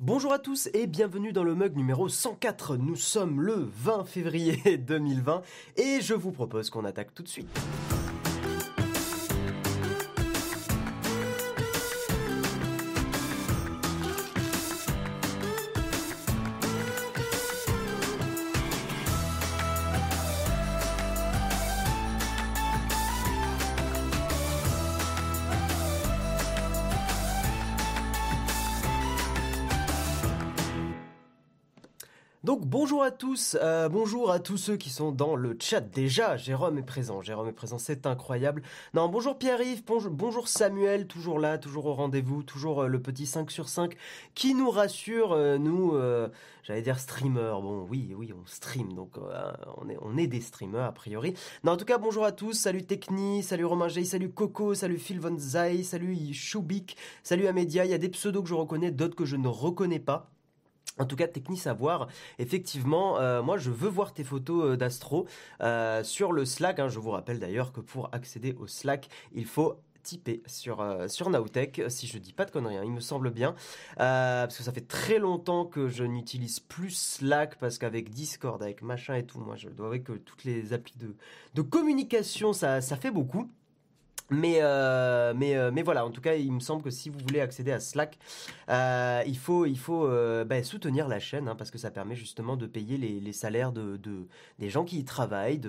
Bonjour à tous et bienvenue dans le mug numéro 104. Nous sommes le 20 février 2020 et je vous propose qu'on attaque tout de suite. Bonjour à tous, euh, bonjour à tous ceux qui sont dans le chat déjà. Jérôme est présent, Jérôme est présent, c'est incroyable. Non, bonjour Pierre-Yves, bonjour, Samuel, toujours là, toujours au rendez-vous, toujours euh, le petit 5 sur 5 qui nous rassure, euh, nous, j'allais dire streamer. Bon, oui, oui, on stream, donc on, est, on est des streamers a priori. Non, en tout cas, bonjour à tous, salut Techni, salut Romain J, salut Coco, salut Phil Von Zay, salut Choubik, salut Amédia. Il y a des pseudos que je reconnais, d'autres que je ne reconnais pas. En tout cas, Techni Savoir, effectivement, euh, moi je veux voir tes photos euh, d'astro euh, sur le Slack. Hein. je vous rappelle d'ailleurs que pour accéder au Slack, il faut typer sur, Nowtech, si je dis pas de conneries, hein, il me semble bien. parce que ça fait très longtemps que je n'utilise plus Slack, parce qu'avec Discord, avec machin et tout, moi je dois avouer que toutes les applis de, de communication, ça fait beaucoup. Mais, euh, euh, mais voilà, en tout cas, il me semble que si vous voulez accéder à Slack, euh, il faut, bah, soutenir la chaîne, hein, parce que ça permet justement de payer les, salaires de, de, des gens qui y travaillent,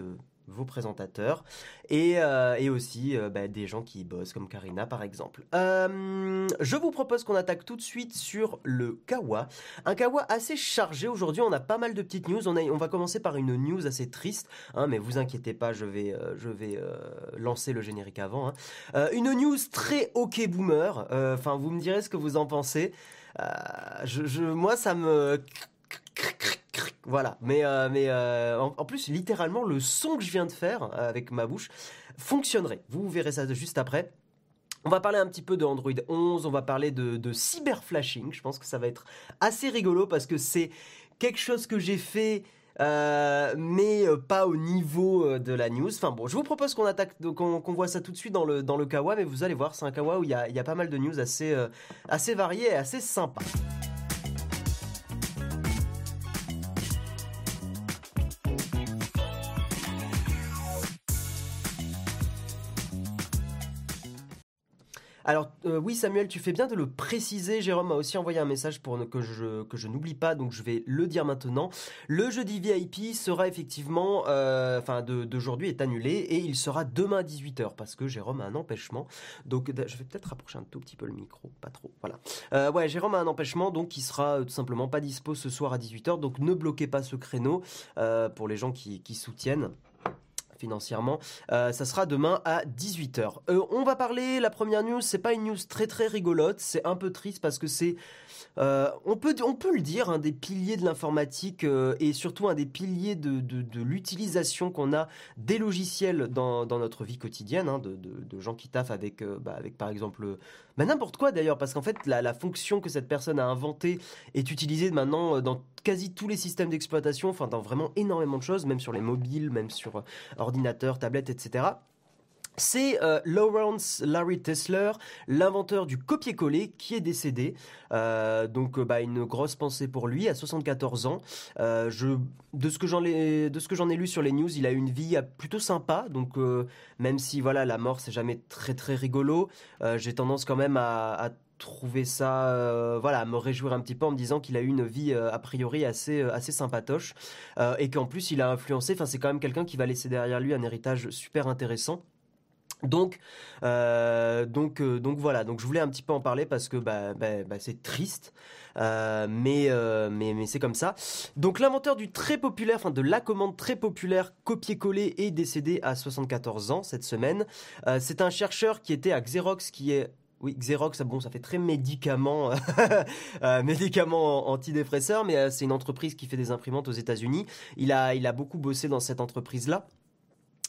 vos présentateurs et, euh, et aussi euh, bah, des gens qui bossent comme Karina par exemple. Euh, je vous propose qu'on attaque tout de suite sur le Kawa. Un Kawa assez chargé aujourd'hui, on a pas mal de petites news. On, a, on va commencer par une news assez triste, hein, mais vous inquiétez pas, je vais, je vais lancer le générique avant. Hein. une news très ok boomer, enfin vous me direz ce que vous en pensez. Je, moi ça me voilà. Mais, euh, mais euh, en, plus, littéralement, le son que je viens de faire euh, avec ma bouche fonctionnerait. Vous verrez ça juste après. On va parler un petit peu de Android 11, on va parler de, de cyberflashing. Je pense que ça va être assez rigolo parce que c'est quelque chose que j'ai fait. mais pas au niveau de la news. Enfin bon, je vous propose qu'on attaque, qu'on voit ça tout de suite dans le dans le kawa, mais vous allez voir, c'est un kawa où il y a, y a, pas mal de news assez assez variées et assez sympas. Alors euh, oui Samuel, tu fais bien de le préciser. Jérôme m'a aussi envoyé un message pour que je, n'oublie pas, donc je vais le dire maintenant. Le jeudi VIP sera effectivement, euh, enfin d'aujourd'hui est annulé et il sera demain à 18h parce que Jérôme a un empêchement. Donc je vais peut-être rapprocher un tout petit peu le micro, pas trop. Voilà. Euh, ouais, Jérôme a un empêchement, donc il sera tout simplement pas dispo ce soir à 18h. Donc ne bloquez pas ce créneau pour les gens qui, qui soutiennent financièrement. Euh, ça sera demain à 18h. Euh, on va parler, la première news, c'est pas une news très très rigolote, c'est un peu triste parce que c'est euh, on, peut, on peut le dire, un des piliers de l'informatique et surtout un des piliers de, de, l'utilisation qu'on a des logiciels dans, dans notre vie quotidienne, hein, de, de, gens qui taffent avec, bah, avec par exemple bah, n'importe quoi d'ailleurs, parce qu'en fait la, la, fonction que cette personne a inventée est utilisée maintenant dans quasi tous les systèmes d'exploitation, enfin dans vraiment énormément de choses, même sur les mobiles, même sur ordinateur, tablette, etc. C'est euh, Lawrence Larry Tesler, l'inventeur du copier-coller, qui est décédé. Euh, donc, euh, bah, une grosse pensée pour lui, à 74 ans. je, de ce que j'en ai, lu sur les news, il a une vie plutôt sympa. Donc, même si voilà, la mort c'est jamais très très rigolo, j'ai tendance quand même à, à trouver ça, euh, voilà, me réjouir un petit peu en me disant qu'il a eu une vie euh, a priori assez euh, assez sympatoche et qu'en plus il a influencé. Enfin, c'est quand même quelqu'un qui va laisser derrière lui un héritage super intéressant. Donc, donc, donc voilà. Donc je voulais un petit peu en parler parce que bah, bah, bah c'est triste, mais, mais, mais c'est comme ça. Donc l'inventeur du très populaire, enfin de la commande très populaire copier-coller est décédé à 74 ans cette semaine. c'est un chercheur qui était à Xerox, qui est oui, Xerox, bon, ça fait très médicament, euh, médicament antidépresseur, mais euh, c'est une entreprise qui fait des imprimantes aux États-Unis. Il a, il a beaucoup bossé dans cette entreprise-là.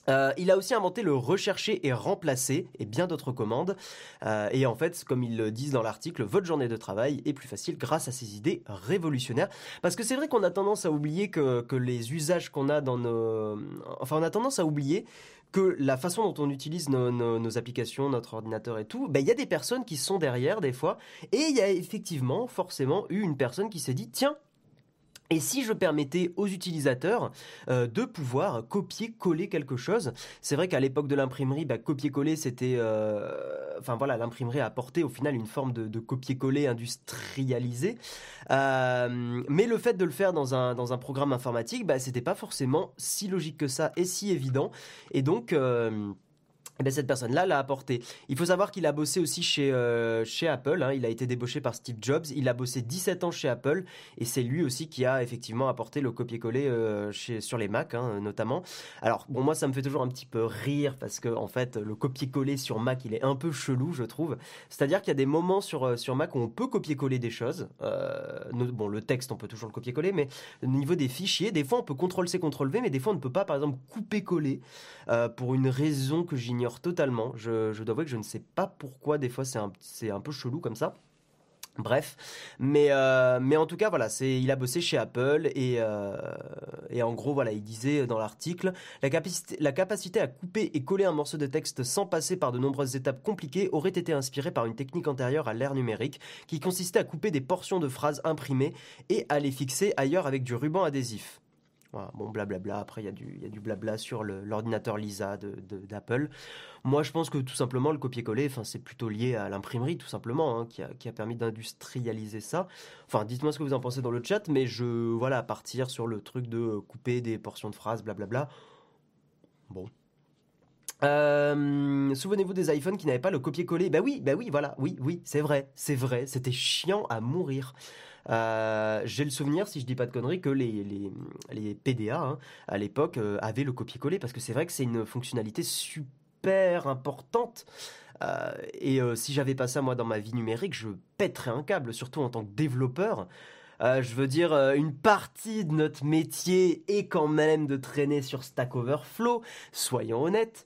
Euh, il a aussi inventé le rechercher et remplacer et bien d'autres commandes. Euh, et en fait, comme ils le disent dans l'article, votre journée de travail est plus facile grâce à ces idées révolutionnaires. Parce que c'est vrai qu'on a tendance à oublier que, que les usages qu'on a dans nos... Enfin, on a tendance à oublier que la façon dont on utilise nos, applications, notre ordinateur et tout, ben, il y a des personnes qui sont derrière des fois. Et il y a effectivement, forcément, eu une personne qui s'est dit, tiens, et si je permettais aux utilisateurs euh, de pouvoir copier-coller quelque chose, c'est vrai qu'à l'époque de l'imprimerie, bah, copier-coller, c'était, euh, enfin voilà, l'imprimerie a apporté au final une forme de, copier-coller industrialisé. Euh, mais le fait de le faire dans un dans un programme informatique, bah, c'était pas forcément si logique que ça et si évident. Et donc eh bien, cette personne-là l'a apporté. Il faut savoir qu'il a bossé aussi chez, euh, chez Apple. Hein. Il a été débauché par Steve Jobs. Il a bossé 17 ans chez Apple. Et c'est lui aussi qui a effectivement apporté le copier-coller euh, sur les Mac, hein, notamment. Alors, bon, moi, ça me fait toujours un petit peu rire parce que, en fait, le copier-coller sur Mac, il est un peu chelou, je trouve. C'est-à-dire qu'il y a des moments sur, euh, sur Mac où on peut copier-coller des choses. Bon, le texte, on peut toujours le copier-coller, mais au niveau des fichiers, des fois, on peut CTRL-C, CTRL-V, mais des fois, on ne peut pas, par exemple, couper-coller pour une raison que j'ignore totalement. Je, je, dois avouer que je ne sais pas pourquoi, des fois c'est un, peu chelou comme ça. Bref, mais euh, mais en tout cas voilà, c'est il a bossé chez Apple et euh, en gros voilà, il disait dans l'article la capacité à couper et coller un morceau de texte sans passer par de nombreuses étapes compliquées aurait été inspirée par une technique antérieure à l'ère numérique qui consistait à couper des portions de phrases imprimées et à les fixer ailleurs avec du ruban adhésif. Bon, blablabla. Après, il y, a du, y a du blabla sur l'ordinateur Lisa d'Apple. De, Moi, je pense que tout simplement, le copier-coller, c'est plutôt lié à l'imprimerie, tout simplement, hein, qui, a, qui, a, permis d'industrialiser ça. Enfin, dites-moi ce que vous en pensez dans le chat, mais je, voilà, partir sur le truc de couper des portions de phrases, blablabla. Bon, euh, Souvenez-vous des iPhones qui n'avaient pas le copier-coller? Bah oui, bah oui, voilà, oui, oui, c'est vrai, c'est vrai, c'était chiant à mourir. Euh, J'ai le souvenir, si je dis pas de conneries, que les, les, les PDA hein, à l'époque euh, avaient le copier-coller parce que c'est vrai que c'est une fonctionnalité super importante. Euh, et si j'avais pas ça moi dans ma vie numérique, je pèterais un câble, surtout en tant que développeur. Je veux dire, une partie de notre métier est quand même de traîner sur Stack Overflow, soyons honnêtes.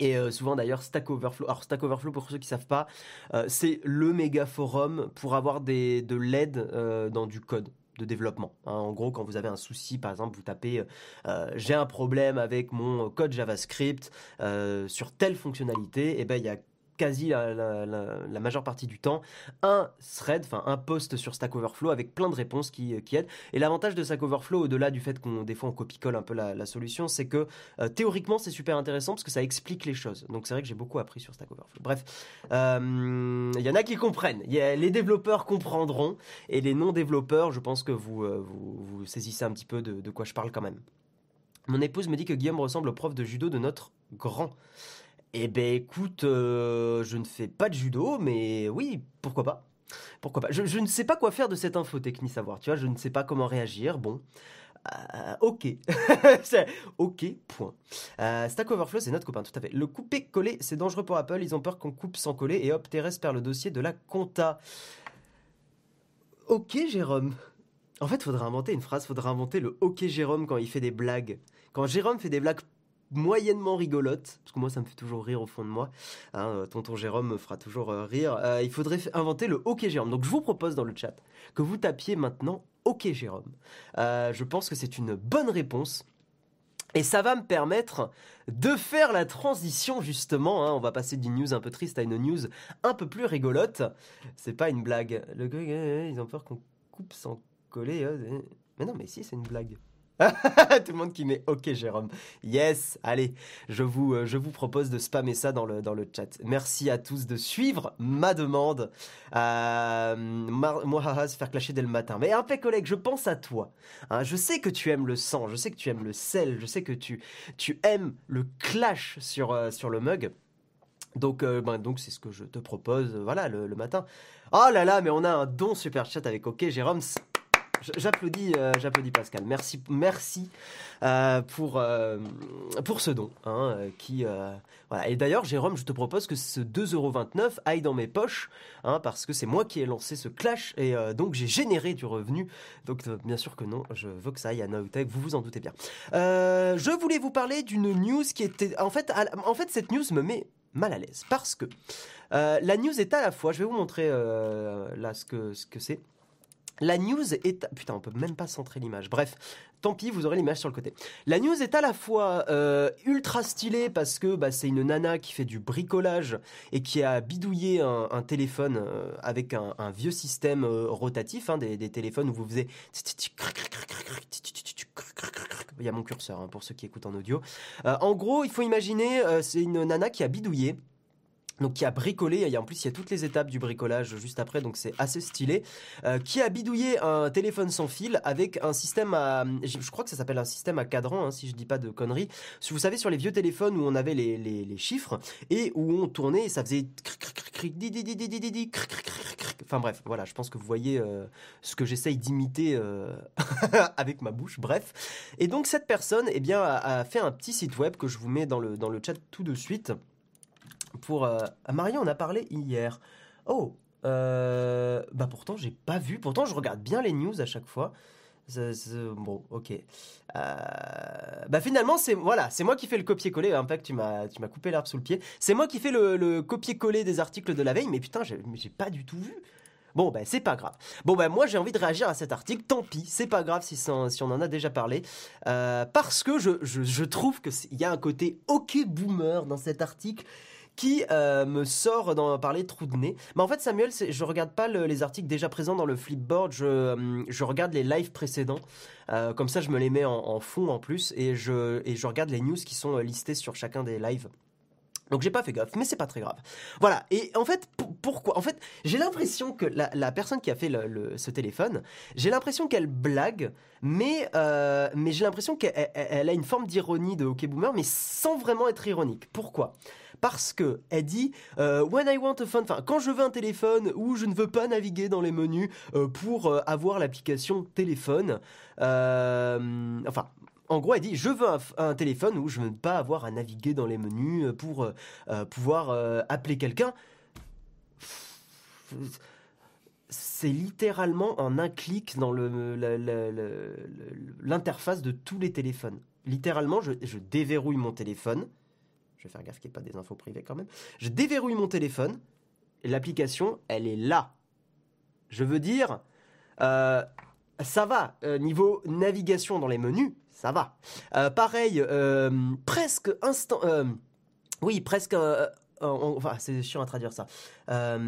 Et euh, souvent d'ailleurs Stack Overflow. Alors Stack Overflow pour ceux qui savent pas, euh, c'est le méga forum pour avoir de l'aide euh, dans du code de développement. Hein, en gros, quand vous avez un souci, par exemple, vous tapez j'ai un problème avec mon code JavaScript sur telle fonctionnalité, et ben il y a quasi la, majeure partie du temps un thread, enfin un post sur Stack Overflow avec plein de réponses qui, qui aident. Et l'avantage de Stack Overflow, au-delà du fait qu'on des on copie-colle un peu la, solution, c'est que euh, théoriquement c'est super intéressant parce que ça explique les choses. Donc c'est vrai que j'ai beaucoup appris sur Stack Overflow. Bref, il euh, y en a qui comprennent. Les développeurs comprendront et les non-développeurs, je pense que vous, euh, vous, vous, saisissez un petit peu de, de quoi je parle quand même. Mon épouse me dit que Guillaume ressemble au prof de judo de notre grand. Eh ben écoute, euh, je ne fais pas de judo, mais oui, pourquoi pas Pourquoi pas je, ne sais pas quoi faire de cette info, technique savoir, tu vois, je ne sais pas comment réagir, bon. Euh, ok. ok, point. Euh, Stack Overflow, c'est notre copain, tout à fait. Le couper-coller, c'est dangereux pour Apple, ils ont peur qu'on coupe sans coller, et hop, Thérèse perd le dossier de la compta. Ok, Jérôme. En fait, faudrait inventer une phrase, faudrait inventer le ok Jérôme quand il fait des blagues. Quand Jérôme fait des blagues moyennement rigolote, parce que moi ça me fait toujours rire au fond de moi. Hein, tonton Jérôme me fera toujours euh, rire. Euh, il faudrait inventer le OK Jérôme. Donc je vous propose dans le chat que vous tapiez maintenant OK Jérôme. Euh, je pense que c'est une bonne réponse. Et ça va me permettre de faire la transition justement. Hein. On va passer d'une news un peu triste à une news un peu plus rigolote. C'est pas une blague. Le ils ont peur qu'on coupe sans coller. Mais non, mais si, c'est une blague. Tout le monde qui met OK Jérôme. Yes, allez, je vous, euh, je vous propose de spammer ça dans le, dans le chat. Merci à tous de suivre ma demande. Euh, moi, se faire clasher dès le matin. Mais un collègue, je pense à toi. Hein, je sais que tu aimes le sang, je sais que tu aimes le sel, je sais que tu, tu aimes le clash sur, euh, sur le mug. Donc, euh, ben, donc c'est ce que je te propose, voilà, le, le, matin. Oh là là, mais on a un don super chat avec OK Jérôme. J'applaudis, euh, j'applaudis Pascal. Merci, merci euh, pour euh, pour ce don. Hein. Et d'ailleurs, Jérôme, je te propose que ce 2,29€ aille dans mes poches, hein, parce que c'est moi qui ai lancé ce clash et donc j'ai généré du revenu. Donc bien sûr que non, je veux que ça aille à Nowtech. Vous vous en doutez bien. je voulais vous parler d'une news qui était, en fait, en fait, cette news me met mal à l'aise parce que la news est à la fois. Je vais vous montrer là ce que ce que c'est. La news est... Putain, on peut même pas centrer l'image. Bref, tant pis, vous aurez l'image sur le côté. La news est à la fois euh, ultra stylée parce que bah, c'est une nana qui fait du bricolage et qui a bidouillé un, téléphone euh, avec un, vieux système euh, rotatif, hein, des, téléphones où vous faisiez... Il y a mon curseur hein, pour ceux qui écoutent en audio. en gros, il faut imaginer, c'est une nana qui a bidouillé donc qui a bricolé, et en plus il y a toutes les étapes du bricolage juste après, donc c'est assez stylé, euh, qui a bidouillé un téléphone sans fil avec un système à, je crois que ça s'appelle un système à cadran, hein, si je dis pas de conneries. Vous savez sur les vieux téléphones où on avait les, les, chiffres et où on tournait et ça faisait Enfin bref, voilà, je pense que vous voyez euh, ce que j'essaye d'imiter euh, avec ma bouche. Bref, et donc cette personne, eh bien, a, a fait un petit site web que je vous mets dans le dans le chat tout de suite pour euh, on a parlé hier. Oh, euh, bah pourtant j'ai pas vu. Pourtant je regarde bien les news à chaque fois. bon, ok. Euh, bah finalement c'est voilà, c'est moi qui fais le copier-coller. Fait, tu m'as tu m'as coupé l'herbe sous le pied. C'est moi qui fais le, copier-coller des articles de la veille. Mais putain, j'ai pas du tout vu. Bon ben c'est pas grave. Bon ben moi j'ai envie de réagir à cet article. Tant pis, c'est pas grave si, si, on en a déjà parlé, parce que je, je, je trouve que il y a un côté ok boomer dans cet article qui euh, me sort dans parler trou de nez. Mais en fait, Samuel, je regarde pas les articles déjà présents dans le flipboard, je, euh, regarde les lives précédents. Euh, comme ça, je me les mets en, fond en plus et je, regarde les news qui sont listées sur chacun des lives. Donc j'ai pas fait gaffe, mais c'est pas très grave. Voilà. Et en fait, pourquoi? En fait, j'ai l'impression que la, personne qui a fait ce téléphone, j'ai l'impression qu'elle blague, mais mais j'ai l'impression qu'elle a une forme d'ironie de Hockey Boomer, mais sans vraiment être ironique. Pourquoi? Parce que elle dit euh, when I want a phone, enfin quand je veux un téléphone où je ne veux pas naviguer dans les menus euh, pour euh, avoir l'application téléphone. enfin, en gros, elle dit je veux un, téléphone où je ne veux pas avoir à naviguer dans les menus pour pouvoir appeler quelqu'un. C'est littéralement en un clic dans l'interface de tous les téléphones. Littéralement, je déverrouille mon téléphone je vais faire gaffe qu'il n'y ait pas des infos privées quand même. Je déverrouille mon téléphone. L'application, elle est là. Je veux dire, euh, ça va. Euh, niveau navigation dans les menus, ça va. Euh, pareil, presque instant. oui, presque. c'est chiant à traduire ça. Ah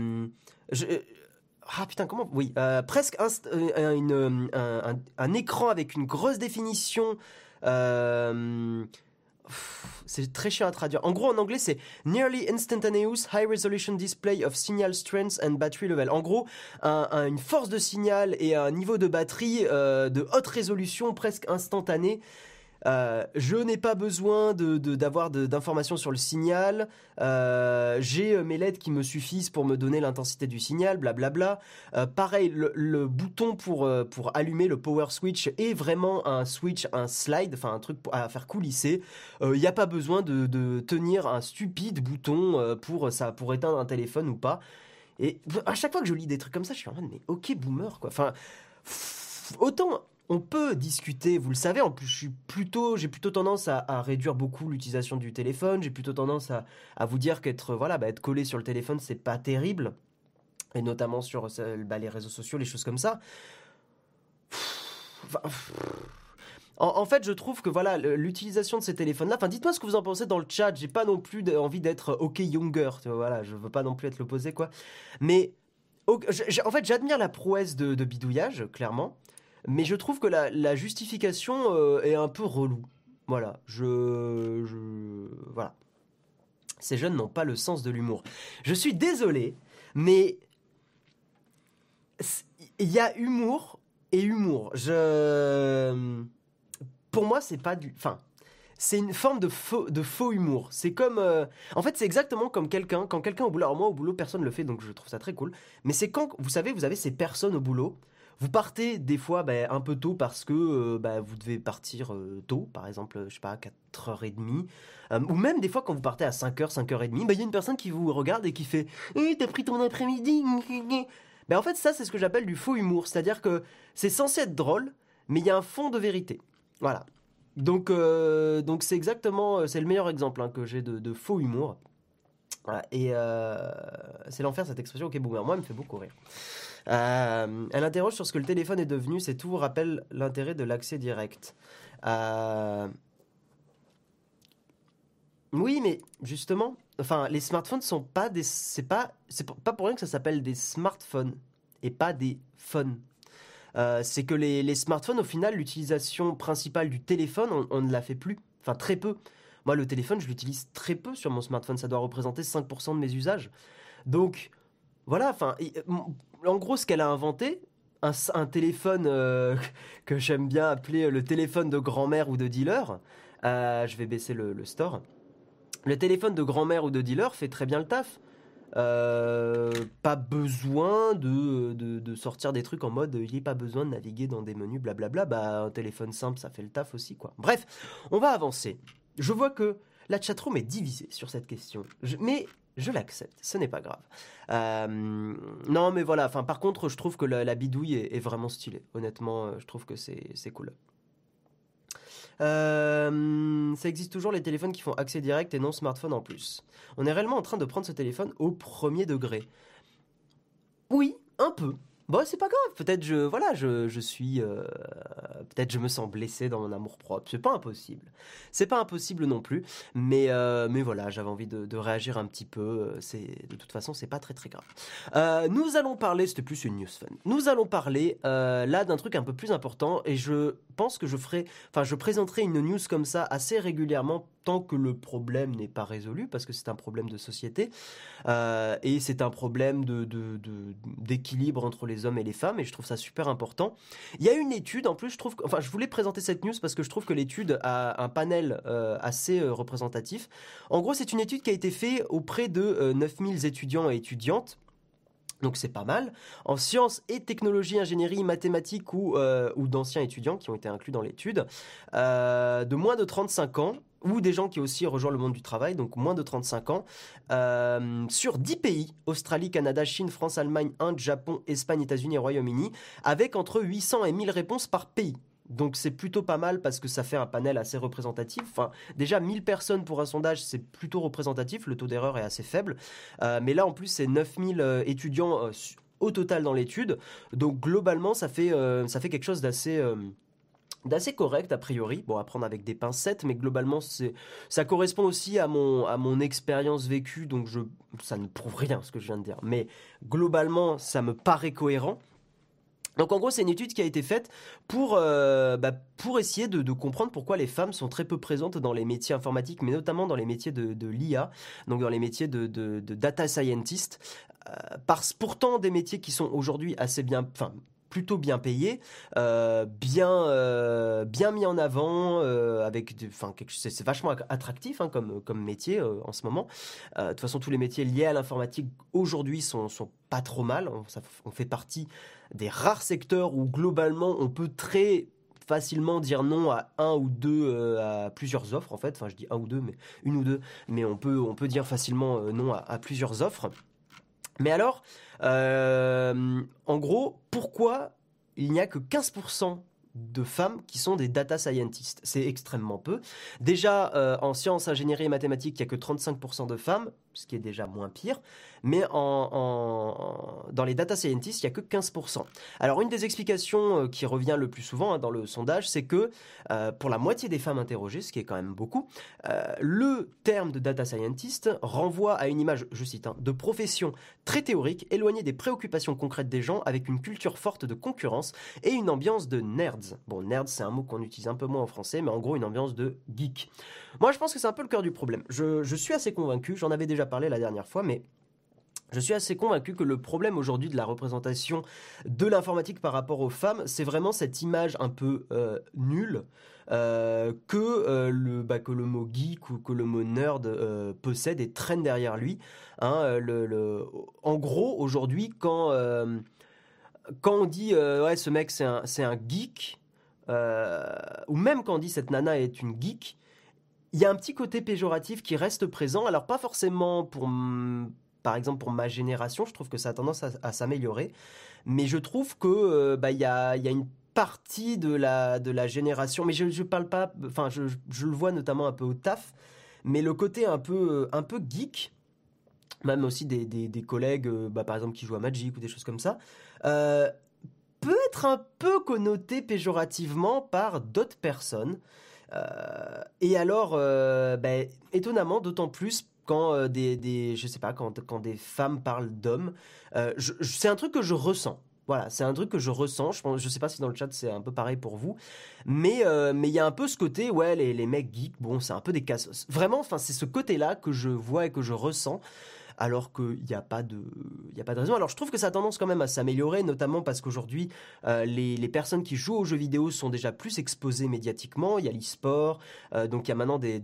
putain, comment Oui, presque un, écran avec une grosse définition c'est très chiant à traduire. En gros, en anglais, c'est Nearly Instantaneous High Resolution Display of Signal Strength and Battery Level. En gros, une force de signal et un niveau de batterie euh, de haute résolution presque instantané. Euh, je n'ai pas besoin d'avoir d'informations sur le signal. Euh, j'ai euh, mes LED qui me suffisent pour me donner l'intensité du signal, blablabla. pareil, le, bouton pour, pour allumer le power switch est vraiment un switch, un slide, enfin un truc à faire coulisser. Il n'y a pas besoin de, tenir un stupide bouton pour, ça, pour éteindre un téléphone ou pas. Et à chaque fois que je lis des trucs comme ça, je suis en mode, mais ok, boomer, quoi. Enfin, autant on peut discuter, vous le savez, en plus plutôt, j'ai plutôt tendance à, réduire beaucoup l'utilisation du téléphone, j'ai plutôt tendance à, vous dire qu'être voilà, bah, être collé sur le téléphone, c'est pas terrible, et notamment sur bah, les réseaux sociaux, les choses comme ça. En, fait, je trouve que voilà l'utilisation de ces téléphones-là. Enfin, dites-moi ce que vous en pensez dans le chat. J'ai pas non plus envie d'être OK Younger. voilà, je veux pas non plus être l'opposé, quoi. Mais en fait, j'admire la prouesse de, bidouillage, clairement mais je trouve que la, justification euh, est un peu relou. Voilà, je, voilà. Ces jeunes n'ont pas le sens de l'humour. Je suis désolé, mais il y a humour et humour. Je, pour moi, c'est pas du, enfin, c'est une forme de faux, humour. C'est comme, euh, en fait, c'est exactement comme quelqu'un, quand quelqu'un au boulot, alors moi au boulot, personne le fait, donc je trouve ça très cool. Mais c'est quand, vous savez, vous avez ces personnes au boulot vous partez des fois bah, un peu tôt parce que bah, vous devez partir tôt, par exemple, je sais pas, 4h30. ou même des fois quand vous partez à 5h, 5h30, il y a une personne qui vous regarde et qui fait eh, T'as pris ton après-midi? En fait, ça, c'est ce que j'appelle du faux humour. C'est-à-dire que c'est censé être drôle, mais il y a un fond de vérité. Voilà. Donc, euh, donc c'est exactement, euh, c'est le meilleur exemple hein, que j'ai de, faux humour. Et euh, c'est l'enfer cette expression. Ok, boomer, moi, elle me fait beaucoup rire. Elle interroge sur ce que le téléphone est devenu. C'est tout rappelle l'intérêt de l'accès direct. Oui, mais justement, enfin, les smartphones sont pas des, c'est pas, c'est pas pour rien que ça s'appelle des smartphones et pas des phones. Euh, c'est que les, smartphones, au final, l'utilisation principale du téléphone, on, ne la fait plus. Enfin, très peu. Moi, le téléphone, je l'utilise très peu sur mon smartphone. Ça doit représenter 5% de mes usages. Donc, voilà. Enfin, en gros, ce qu'elle a inventé, un, téléphone euh, que j'aime bien appeler le téléphone de grand-mère ou de dealer. Euh, je vais baisser le store. Le téléphone de grand-mère ou de dealer fait très bien le taf. Euh, pas besoin de, de, sortir des trucs en mode il n'y a pas besoin de naviguer dans des menus blablabla. Bah, un téléphone simple, ça fait le taf aussi, quoi. Bref, on va avancer. Je vois que la chatroom est divisée sur cette question. mais je l'accepte, ce n'est pas grave. Euh, non, mais voilà, enfin, par contre, je trouve que la, bidouille est, vraiment stylée. Honnêtement, euh, je trouve que c'est cool. Euh, ça existe toujours les téléphones qui font accès direct et non smartphone en plus. On est réellement en train de prendre ce téléphone au premier degré. Oui, un peu. Bon, c'est pas grave. Peut-être je, voilà, je, je suis, euh, peut-être je me sens blessé dans mon amour propre. C'est pas impossible. C'est pas impossible non plus. Mais, euh, mais voilà, j'avais envie de, réagir un petit peu. C'est, de toute façon, c'est pas très très grave. Euh, nous allons parler, c'était plus une news fun. Nous allons parler là d'un truc un peu plus important et je pense que je ferai, enfin, je présenterai une news comme ça assez régulièrement tant que le problème n'est pas résolu, parce que c'est un problème de société, euh, et c'est un problème d'équilibre entre les hommes et les femmes, et je trouve ça super important. Il y a une étude, en plus, je trouve, enfin, je voulais présenter cette news parce que je trouve que l'étude a un panel euh, assez euh, représentatif. En gros, c'est une étude qui a été faite auprès de 9000 étudiants et étudiantes, donc c'est pas mal. En sciences et technologies, ingénierie, mathématiques ou, ou d'anciens étudiants qui ont été inclus dans l'étude, de moins de 35 ans, ou des gens qui aussi rejoignent le monde du travail, donc moins de 35 ans, euh, sur 10 pays, Australie, Canada, Chine, France, Allemagne, Inde, Japon, Espagne, États-Unis et Royaume-Uni, avec entre 800 et 1000 réponses par pays. Donc c'est plutôt pas mal parce que ça fait un panel assez représentatif. Enfin, déjà 1000 personnes pour un sondage, c'est plutôt représentatif, le taux d'erreur est assez faible. Euh, mais là en plus c'est 9000 euh, étudiants au total dans l'étude. Donc globalement ça fait, ça fait quelque chose d'assez d'assez correct a priori, bon à prendre avec des pincettes, mais globalement c'est ça correspond aussi à mon à mon expérience vécue, donc je ça ne prouve rien ce que je viens de dire, mais globalement ça me paraît cohérent. Donc en gros, c'est une étude qui a été faite pour, euh, bah, pour essayer de, comprendre pourquoi les femmes sont très peu présentes dans les métiers informatiques, mais notamment dans les métiers de, de l'IA, donc dans les métiers de, de data scientist. Euh, parce, pourtant des métiers qui sont aujourd'hui assez bien, enfin plutôt bien payé, euh, bien euh, bien mis en avant, euh, avec enfin c'est vachement attractif hein, comme métier en ce moment. de toute façon, tous les métiers liés à l'informatique aujourd'hui sont sont pas trop mal. On, fait partie des rares secteurs où globalement on peut très facilement dire non à un ou deux à plusieurs offres en fait enfin je dis un ou deux mais une ou deux mais on peut on peut dire facilement non à plusieurs offres mais alors, euh, en gros, pourquoi il n'y a que 15% de femmes qui sont des data scientists? C'est extrêmement peu. Déjà, euh, en sciences, ingénierie et mathématiques, il n'y a que 35% de femmes ce qui est déjà moins pire. Mais dans les data scientists, il n'y a que 15%. Alors une des explications euh, qui revient le plus souvent hein, dans le sondage, c'est que euh, pour la moitié des femmes interrogées, ce qui est quand même beaucoup, euh, le terme de data scientist renvoie à une image, je cite, hein, de profession très théorique, éloignée des préoccupations concrètes des gens, avec une culture forte de concurrence et une ambiance de nerds. Bon, nerds, c'est un mot qu'on utilise un peu moins en français, mais en gros une ambiance de geek. Moi, je pense que c'est un peu le cœur du problème. Je suis assez convaincu, j'en avais déjà parlé la dernière fois, mais je suis assez convaincu que le problème aujourd'hui de la représentation de l'informatique par rapport aux femmes, c'est vraiment cette image un peu euh, nulle euh, que, euh, le, bah, que le mot geek ou que le mot nerd possède et traîne derrière lui. Hein, en gros, aujourd'hui, quand quand on dit ouais ce mec c'est un, un geek, ou même quand on dit cette nana est une geek, il y a un petit côté péjoratif qui reste présent. Alors pas forcément pour, par exemple pour ma génération, je trouve que ça a tendance à, s'améliorer, mais je trouve que bah il y a, une partie de la, génération, mais je ne parle pas, enfin je, je, le vois notamment un peu au taf, mais le côté un peu, peu geek, même aussi des, collègues, bah, par exemple qui jouent à Magic ou des choses comme ça, euh, peut être un peu connoté péjorativement par d'autres personnes. Euh, et alors, euh, ben, étonnamment, d'autant plus quand des, des, je sais pas, quand, quand des femmes parlent d'hommes, c'est un truc que je ressens. Voilà, c'est un truc que je ressens. Je ne je sais pas si dans le chat c'est un peu pareil pour vous, mais mais il y a un peu ce côté, ouais, les, les mecs geeks, bon, c'est un peu des cassos. Vraiment, enfin, c'est ce côté-là que je vois et que je ressens alors qu'il n'y a, pas de, a pas de raison. Alors je trouve que ça a tendance quand même à s'améliorer, notamment parce qu'aujourd'hui, euh, les, personnes qui jouent aux jeux vidéo sont déjà plus exposées médiatiquement. Il y a l'e-sport, euh, donc il y a maintenant des,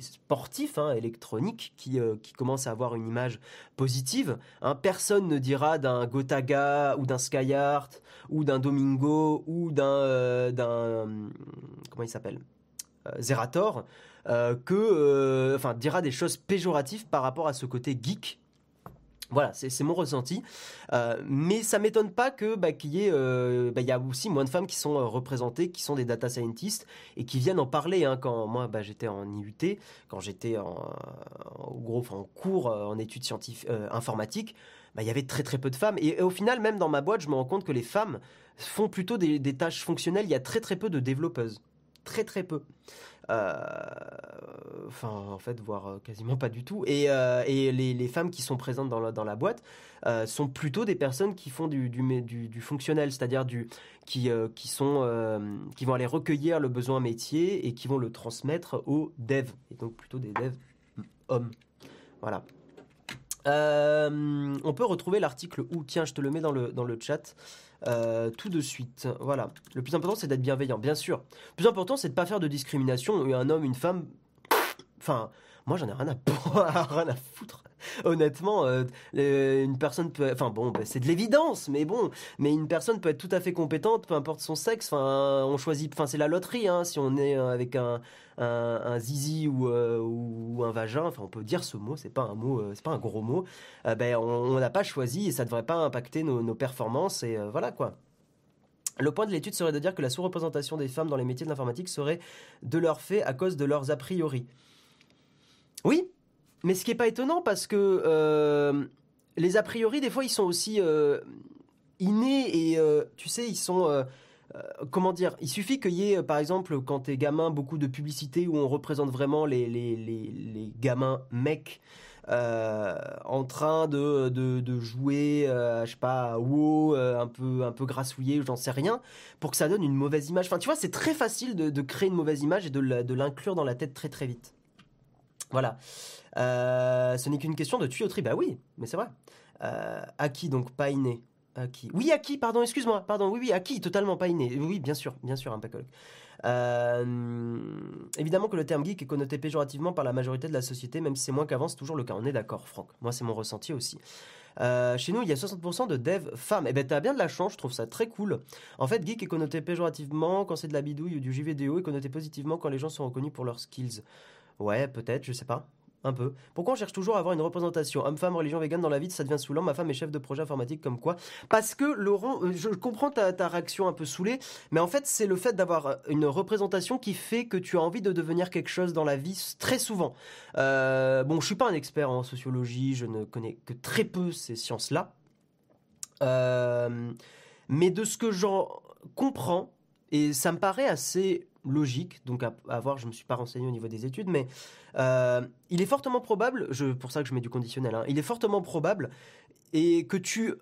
sportifs hein, électroniques qui, euh, qui commencent à avoir une image positive. Hein. Personne ne dira d'un Gotaga ou d'un Skyheart ou d'un Domingo ou d'un... d'un comment il s'appelle? Zerator euh, que, euh, enfin, dira des choses péjoratives par rapport à ce côté geek. Voilà, c'est mon ressenti. Euh, mais ça m'étonne pas que bah, qu'il y ait, bah, a aussi moins de femmes qui sont représentées, qui sont des data scientists et qui viennent en parler. Hein, quand moi, bah, j'étais en IUT, quand j'étais en, gros, en cours en études scientifiques informatiques, bah, il y avait très très peu de femmes. Et, au final, même dans ma boîte, je me rends compte que les femmes font plutôt des, des tâches fonctionnelles. Il y a très très peu de développeuses, très très peu. Euh, enfin, en fait, voire euh, quasiment pas du tout. Et, euh, les, femmes qui sont présentes dans la, boîte sont plutôt des personnes qui font du, fonctionnel, c'est-à-dire du qui, qui sont qui vont aller recueillir le besoin métier et qui vont le transmettre aux devs. Et donc plutôt des devs hommes. Voilà. on peut retrouver l'article où, tiens, je te le mets dans le, dans le chat. Euh, tout de suite. Voilà. Le plus important, c'est d'être bienveillant, bien sûr. Le plus important, c'est de pas faire de discrimination. Un homme, une femme. Enfin, moi, j'en ai rien à, rien à foutre. Honnêtement, euh, une personne peut, enfin bon, bah, c'est de l'évidence, mais bon, mais une personne peut être tout à fait compétente, peu importe son sexe. Enfin, on choisit, enfin c'est la loterie, hein, si on est euh, avec un, un, zizi ou, ou, un vagin. Enfin, on peut dire ce mot, c'est pas un mot, c'est pas un gros mot. ben, on n'a pas choisi et ça devrait pas impacter nos, nos performances et voilà quoi. Le point de l'étude serait de dire que la sous-représentation des femmes dans les métiers de l'informatique serait de leur fait à cause de leurs a priori. Oui, mais ce qui n'est pas étonnant parce que euh, les a priori, des fois, ils sont aussi euh, innés et euh, tu sais, ils sont. comment dire Il suffit qu'il y ait, par exemple, quand t'es gamin, beaucoup de publicités où on représente vraiment les, les, les, gamins mecs. en train de, de, jouer, je sais pas, WoW, un peu, un peu grassouillé, j'en sais rien, pour que ça donne une mauvaise image. Enfin, tu vois, c'est très facile de, de, créer une mauvaise image et de l'inclure dans la tête très très vite. Voilà. Euh, ce n'est qu'une question de tuyauterie. Bah oui, mais c'est vrai. Euh, qui donc pas inné. Aki. Oui, qui? Pardon, excuse-moi, pardon, oui, oui, qui? Totalement pas inné. Oui, bien sûr, bien sûr, un euh, évidemment que le terme geek est connoté péjorativement par la majorité de la société, même si c'est moins qu'avant, c'est toujours le cas. On est d'accord, Franck. Moi, c'est mon ressenti aussi. Euh, chez nous, il y a 60% de devs femmes. Eh ben, t'as bien de la chance, je trouve ça très cool. En fait, geek est connoté péjorativement quand c'est de la bidouille ou du jeu vidéo et connoté positivement quand les gens sont reconnus pour leurs skills. Ouais, peut-être, je sais pas. Un peu. Pourquoi on cherche toujours à avoir une représentation? Homme-femme, religion, vegan dans la vie Ça devient saoulant. Ma femme est chef de projet informatique comme quoi Parce que, Laurent, euh, je comprends ta, réaction un peu saoulée, mais en fait, c'est le fait d'avoir euh, une représentation qui fait que tu as envie de devenir quelque chose dans la vie très souvent. Euh, bon, je suis pas un expert en sociologie, je ne connais que très peu ces sciences-là. mais de ce que j'en comprends, et ça me paraît assez logique, donc à, voir, je ne me suis pas renseigné au niveau des études, mais euh, il est fortement probable, je, pour ça que je mets du conditionnel, hein, il est fortement probable et que tu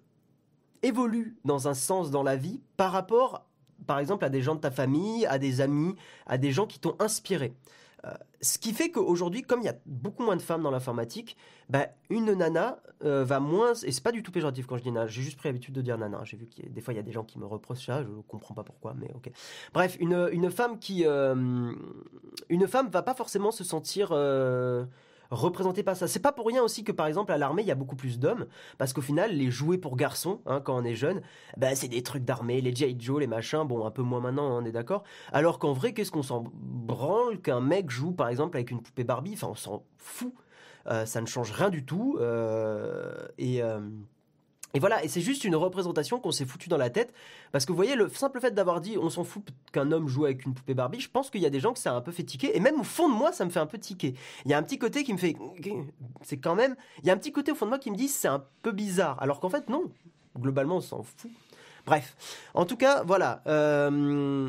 évolues dans un sens dans la vie par rapport, par exemple, à des gens de ta famille, à des amis, à des gens qui t'ont inspiré. Euh, ce qui fait qu'aujourd'hui, comme il y a beaucoup moins de femmes dans l'informatique, bah, une nana euh, va moins. Et c'est pas du tout péjoratif quand je dis nana, j'ai juste pris l'habitude de dire nana. J'ai vu qu'il des fois il y a des gens qui me reprochent ça, je comprends pas pourquoi, mais ok. Bref, une, une femme qui. Euh, une femme va pas forcément se sentir représentés par ça. C'est pas pour rien aussi que par exemple à l'armée il y a beaucoup plus d'hommes, parce qu'au final les jouets pour garçons, hein, quand on est jeune, bah, c'est des trucs d'armée, les G.I. Joe, les machins, bon un peu moins maintenant, on est d'accord. Alors qu'en vrai, qu'est-ce qu'on s'en branle qu'un mec joue par exemple avec une poupée Barbie? Enfin, on s'en fout. Euh, ça ne change rien du tout. Euh, et euh, et voilà, et c'est juste une représentation qu'on s'est foutu dans la tête. Parce que vous voyez, le simple fait d'avoir dit on s'en fout qu'un homme joue avec une poupée Barbie, je pense qu'il y a des gens que ça a un peu fait tiquer. Et même au fond de moi, ça me fait un peu tiquer. Il y a un petit côté qui me fait. C'est quand même. Il y a un petit côté au fond de moi qui me dit c'est un peu bizarre. Alors qu'en fait, non. Globalement, on s'en fout. Bref, en tout cas, voilà. Euh,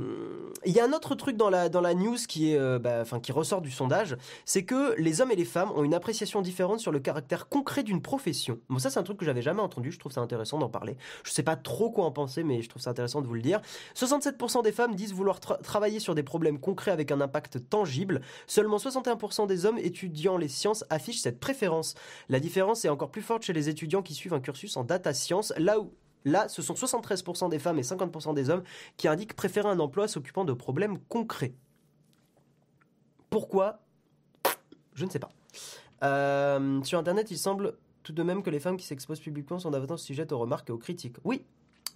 il y a un autre truc dans la, dans la news qui, est, euh, bah, qui ressort du sondage, c'est que les hommes et les femmes ont une appréciation différente sur le caractère concret d'une profession. Bon, ça, c'est un truc que j'avais jamais entendu, je trouve ça intéressant d'en parler. Je sais pas trop quoi en penser, mais je trouve ça intéressant de vous le dire. 67% des femmes disent vouloir travailler sur des problèmes concrets avec un impact tangible. Seulement 61% des hommes étudiant les sciences affichent cette préférence. La différence est encore plus forte chez les étudiants qui suivent un cursus en data science, là où Là, ce sont 73% des femmes et 50% des hommes qui indiquent préférer un emploi s'occupant de problèmes concrets. Pourquoi? Je ne sais pas. Euh, sur Internet, il semble tout de même que les femmes qui s'exposent publiquement sont davantage sujettes aux remarques et aux critiques. Oui,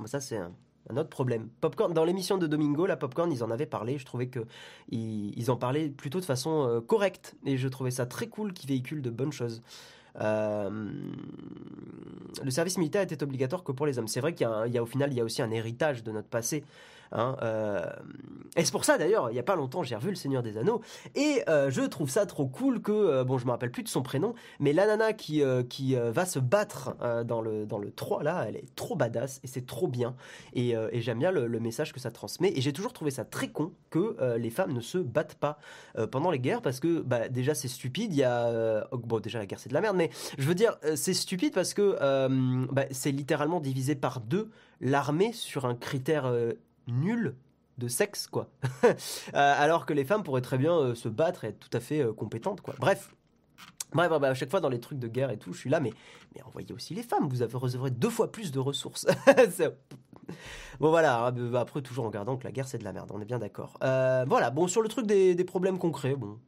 ça c'est un, autre problème. Popcorn, dans l'émission de Domingo, la Popcorn, ils en avaient parlé. Je trouvais que ils, en parlaient plutôt de façon euh, correcte et je trouvais ça très cool qu'ils véhiculent de bonnes choses. Euh, le service militaire était obligatoire que pour les hommes. C'est vrai qu'il y, a au final, il y a aussi un héritage de notre passé. Hein, euh, et c'est pour ça d'ailleurs, il n'y a pas longtemps, j'ai revu Le Seigneur des Anneaux et euh, je trouve ça trop cool que, bon, je me rappelle plus de son prénom, mais la nana qui, qui va se battre dans, le, dans le 3 là, elle est trop badass et c'est trop bien. Et, j'aime bien le, message que ça transmet. Et j'ai toujours trouvé ça très con que les femmes ne se battent pas pendant les guerres parce que bah, déjà c'est stupide. Il y a, bon, déjà la guerre c'est de la merde, mais je veux dire, c'est stupide parce que bah, c'est littéralement divisé par deux l'armée sur un critère nul de sexe, quoi. Euh, alors que les femmes pourraient très bien euh, se battre et être tout à fait euh, compétentes, quoi. Bref. Bref, à chaque fois dans les trucs de guerre et tout, je suis là, mais, mais envoyez aussi les femmes, vous avez recevrez deux fois plus de ressources. bon voilà, hein, bah, après toujours en gardant que la guerre c'est de la merde, on est bien d'accord. voilà, bon sur le truc des, des problèmes concrets, bon,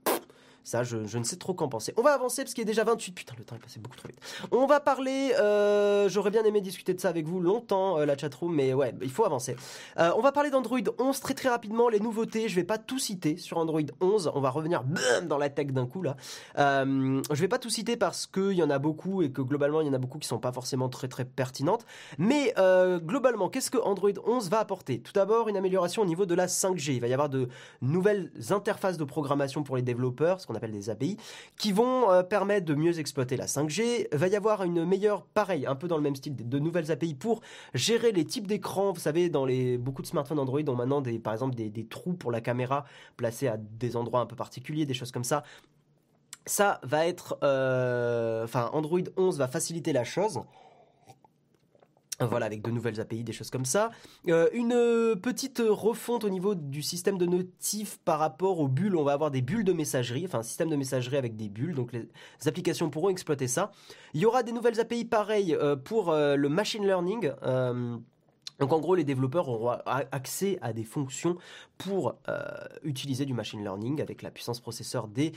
ça, je, ne sais trop qu'en penser. On va avancer parce qu'il est déjà 28. Putain, le temps est passé beaucoup trop vite. On va parler. Euh, j'aurais bien aimé discuter de ça avec vous longtemps, euh, la chatroom, mais ouais, il faut avancer. Euh, on va parler d'Android 11 très très rapidement. Les nouveautés, je vais pas tout citer sur Android 11. On va revenir dans la tech d'un coup là. je vais pas tout citer parce qu'il y en a beaucoup et que globalement il y en a beaucoup qui sont pas forcément très très pertinentes. Mais globalement, qu'est-ce que Android 11 va apporter? Tout d'abord, une amélioration au niveau de la 5G. Il va y avoir de nouvelles interfaces de programmation pour les développeurs, appelle des API, qui vont euh, permettre de mieux exploiter la 5G. Va y avoir une meilleure, pareil, un peu dans le même style, de nouvelles API pour gérer les types d'écrans. Vous savez, dans les beaucoup de smartphones Android ont maintenant des, par exemple des, trous pour la caméra placés à des endroits un peu particuliers, des choses comme ça. Ça va être, euh, enfin, Android 11 va faciliter la chose. Voilà, avec de nouvelles API, des choses comme ça. Euh, une petite refonte au niveau du système de notif par rapport aux bulles. On va avoir des bulles de messagerie, enfin un système de messagerie avec des bulles. Donc les applications pourront exploiter ça. Il y aura des nouvelles API pareilles euh, pour euh, le machine learning. donc en gros, les développeurs auront accès à des fonctions pour utiliser du machine learning avec la puissance processeur des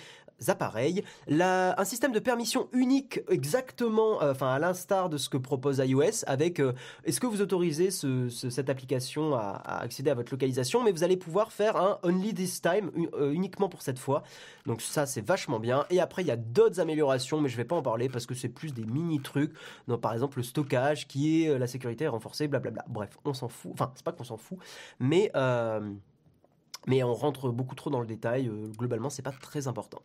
appareils. un système de permission unique exactement, euh, enfin à l'instar de ce que propose iOS, avec euh, est-ce que vous autorisez cette application à, accéder à votre localisation, mais vous allez pouvoir faire un only this time euh, uniquement pour cette fois. Donc ça c'est vachement bien. Et après il y a d'autres améliorations, mais je vais pas en parler parce que c'est plus des mini trucs. Donc par exemple le stockage qui est la sécurité renforcée, blablabla. Bref, on s'en fout. Enfin c'est pas qu'on s'en fout, mais mais on rentre beaucoup trop dans le détail. Euh, globalement, c'est pas très important.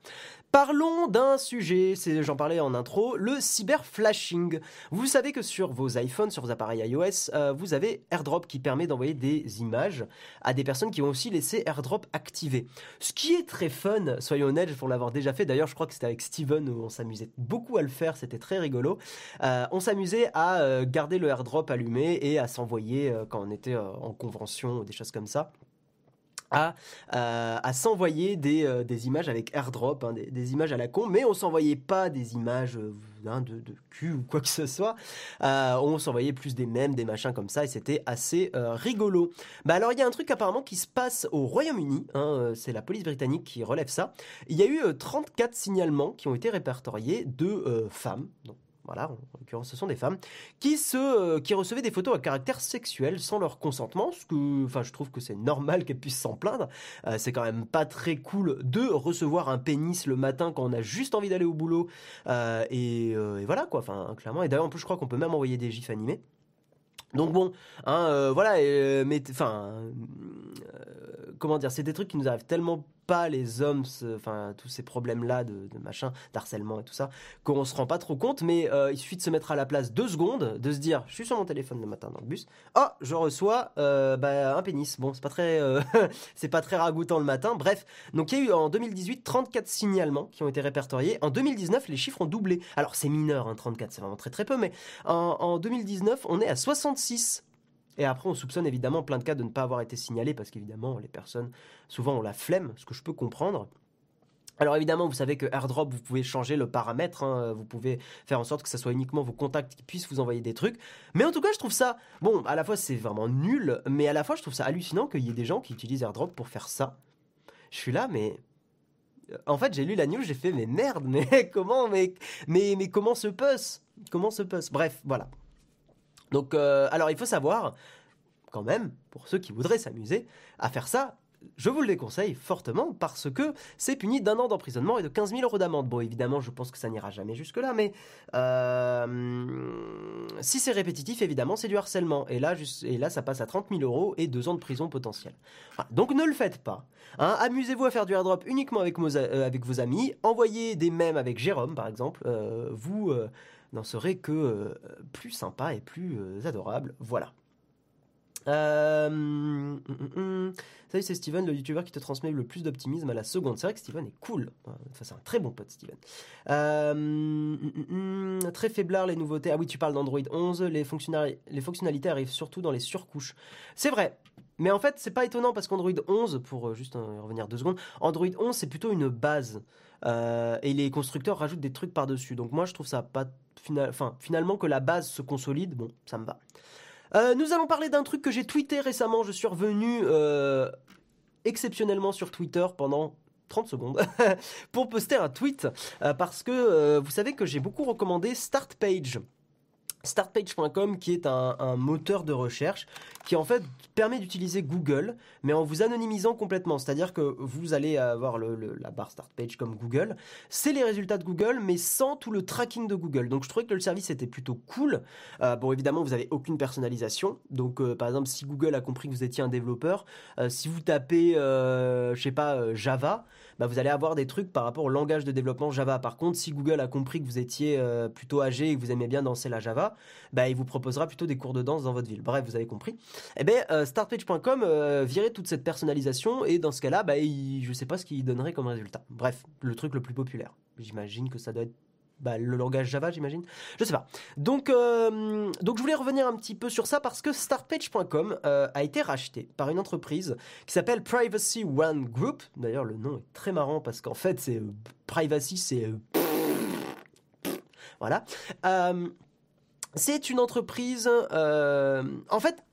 Parlons d'un sujet, j'en parlais en intro, le cyberflashing. Vous savez que sur vos iPhones, sur vos appareils iOS, euh, vous avez AirDrop qui permet d'envoyer des images à des personnes qui ont aussi laissé AirDrop activé. Ce qui est très fun, soyons honnêtes, pour l'avoir déjà fait. D'ailleurs, je crois que c'était avec Steven où on s'amusait beaucoup à le faire, c'était très rigolo. Euh, on s'amusait à garder le AirDrop allumé et à s'envoyer quand on était en convention ou des choses comme ça à, euh, à s'envoyer des, euh, des, images avec airdrop, hein, des, images à la con, mais on s'envoyait pas des images, euh, hein, de, de, cul ou quoi que ce soit. on s'envoyait plus des mèmes, des machins comme ça, et c'était assez rigolo. Bah alors il y a un truc apparemment qui se passe au Royaume-Uni, hein, c'est la police britannique qui relève ça. Il y a eu 34 signalements qui ont été répertoriés de femmes, voilà, en l'occurrence ce sont des femmes, euh, qui recevaient des photos à caractère sexuel sans leur consentement, ce que enfin, je trouve que c'est normal qu'elles puissent s'en plaindre. Euh, c'est quand même pas très cool de recevoir un pénis le matin quand on a juste envie d'aller au boulot. Euh, et, voilà quoi, clairement. Et d'ailleurs en plus je crois qu'on peut même envoyer des gifs animés. Donc bon, hein, voilà, mais enfin, comment dire, c'est des trucs qui nous arrivent tellement pas les hommes, enfin tous ces problèmes-là de, machin, d'harcèlement et tout ça, qu'on se rend pas trop compte, mais euh, il suffit de se mettre à la place deux secondes, de se dire, je suis sur mon téléphone le matin dans le bus, oh, je reçois euh, bah, un pénis. Bon, c'est pas très, euh, c'est pas très ragoûtant le matin. Bref, donc il y a eu en 2018 34 signalements qui ont été répertoriés. En 2019, les chiffres ont doublé. Alors c'est mineur, hein, 34, c'est vraiment très très peu, mais en 2019, on est à 66 et après, on soupçonne évidemment plein de cas de ne pas avoir été signalés parce qu'évidemment, les personnes, souvent, ont la flemme, ce que je peux comprendre. Alors évidemment, vous savez que AirDrop, vous pouvez changer le paramètre, hein, vous pouvez faire en sorte que ce soit uniquement vos contacts qui puissent vous envoyer des trucs. Mais en tout cas, je trouve ça, bon, à la fois c'est vraiment nul, mais à la fois je trouve ça hallucinant qu'il y ait des gens qui utilisent AirDrop pour faire ça. Je suis là, mais en fait, j'ai lu la news, j'ai fait mais merde, mais comment, mais mais mais comment se passe Comment se passe Bref, voilà. Donc, euh, alors il faut savoir, quand même, pour ceux qui voudraient s'amuser à faire ça, je vous le déconseille fortement parce que c'est puni d'un an d'emprisonnement et de 15 000 euros d'amende. Bon, évidemment, je pense que ça n'ira jamais jusque-là, mais euh, si c'est répétitif, évidemment, c'est du harcèlement. Et là, ça passe à 30 000 euros et deux ans de prison potentielle. donc ne le faites pas. Hein. Amusez-vous à faire du airdrop uniquement avec, euh, avec vos amis. Envoyez des mèmes avec Jérôme, par exemple. vous n'en serait que euh, plus sympa et plus euh, adorable. Voilà. Euh, hum, hum. Salut, c'est Steven, le youtubeur qui te transmet le plus d'optimisme à la seconde. C'est vrai que Steven est cool. Enfin, c'est un très bon pote, Steven. très faiblard les nouveautés. Ah oui, tu parles d'Android 11. Les, les fonctionnalités arrivent surtout dans les surcouches. C'est vrai. Mais en fait, c'est pas étonnant parce qu'Android 11, pour juste revenir deux secondes, Android 11 c'est plutôt une base. et les constructeurs rajoutent des trucs par-dessus. Donc moi je trouve ça pas finalement que la base se consolide, bon, ça me va. Euh, nous allons parler d'un truc que j'ai tweeté récemment. Je suis revenu euh, exceptionnellement sur Twitter pendant 30 secondes pour poster un tweet euh, parce que vous savez que j'ai beaucoup recommandé Start Page startpage.com qui est un, moteur de recherche qui en fait permet d'utiliser Google mais en vous anonymisant complètement. C'est-à-dire que vous allez avoir la barre startpage comme Google. C'est les résultats de Google mais sans tout le tracking de Google. Donc je trouvais que le service était plutôt cool. Euh, bon évidemment vous avez aucune personnalisation. Donc euh, par exemple si Google a compris que vous étiez un développeur euh, si vous tapez je sais pas Java bah, vous allez avoir des trucs par rapport au langage de développement Java. Par contre, si Google a compris que vous étiez euh, plutôt âgé et que vous aimez bien danser la Java, bah, il vous proposera plutôt des cours de danse dans votre ville. Bref, vous avez compris. Eh bien, euh, startpage.com euh, virait toute cette personnalisation et dans ce cas-là, bah, je ne sais pas ce qu'il donnerait comme résultat. Bref, le truc le plus populaire. J'imagine que ça doit être bah, le langage Java, j'imagine. Je sais pas. Donc, euh, donc je voulais revenir un petit peu sur ça parce que startpage.com euh, a été racheté par une entreprise qui s'appelle Privacy One Group. D'ailleurs, le nom est très marrant parce qu'en fait, c'est euh, privacy, c'est voilà. c'est une entreprise. en fait,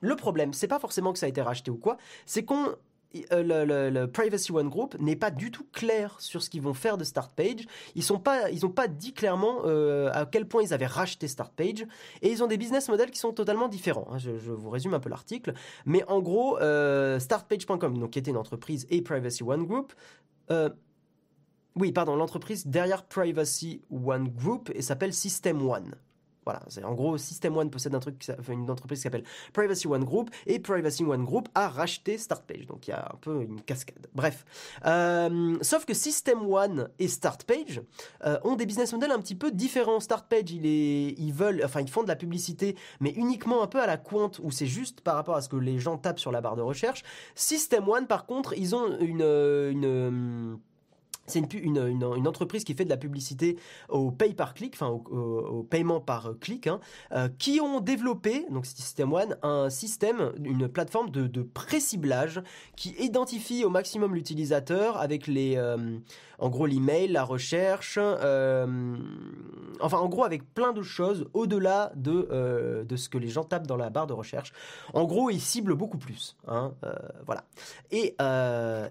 le problème, c'est pas forcément que ça a été racheté ou quoi, c'est qu'on euh, le, Privacy One Group n'est pas du tout clair sur ce qu'ils vont faire de Start Page. Ils sont pas, pas dit clairement euh, à quel point ils avaient racheté Start Page et ils ont des business models qui sont totalement différents. Hein. Je, vous résume un peu l'article, mais en gros, euh, StartPage.com, qui était une entreprise et Privacy One Group. oui, pardon, l'entreprise derrière Privacy One Group s'appelle System One. Voilà, c'est en gros System One possède un truc, une entreprise qui s'appelle Privacy One Group et Privacy One Group a racheté StartPage. Donc il y a un peu une cascade. Bref, euh, sauf que System One et StartPage euh, ont des business models un petit peu différents. StartPage, ils, veulent, enfin ils font de la publicité, mais uniquement un peu à la compte où c'est juste par rapport à ce que les gens tapent sur la barre de recherche. System One, par contre, ils ont une c'est une, entreprise qui fait de la publicité au pay par clic, enfin au, paiement par clic, hein, euh, qui ont développé, donc System One, un système, une plateforme de, de pré-ciblage qui identifie au maximum l'utilisateur avec les, euh, en gros l'email, la recherche, euh, enfin en gros avec plein de choses au-delà de, de ce que les gens tapent dans la barre de recherche. En gros, ils ciblent beaucoup plus, hein, voilà. Et,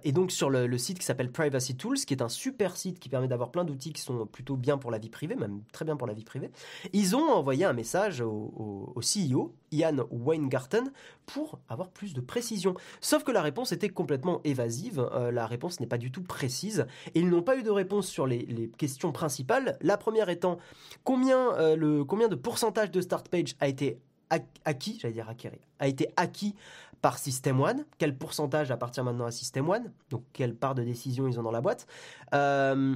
et donc sur le, site qui s'appelle Privacy Tools, qui est un super site qui permet d'avoir plein d'outils qui sont plutôt bien pour la vie privée, même très bien pour la vie privée. Ils ont envoyé un message au, CEO, Ian Weingarten, pour avoir plus de précision. Sauf que la réponse était complètement évasive, euh, la réponse n'est pas du tout précise, et ils n'ont pas eu de réponse sur les, questions principales. La première étant combien, euh, le, combien de pourcentage de start page a été acquis, j'allais dire a été acquis par System One, quel pourcentage appartient maintenant à System One, donc quelle part de décision ils ont dans la boîte? Euh,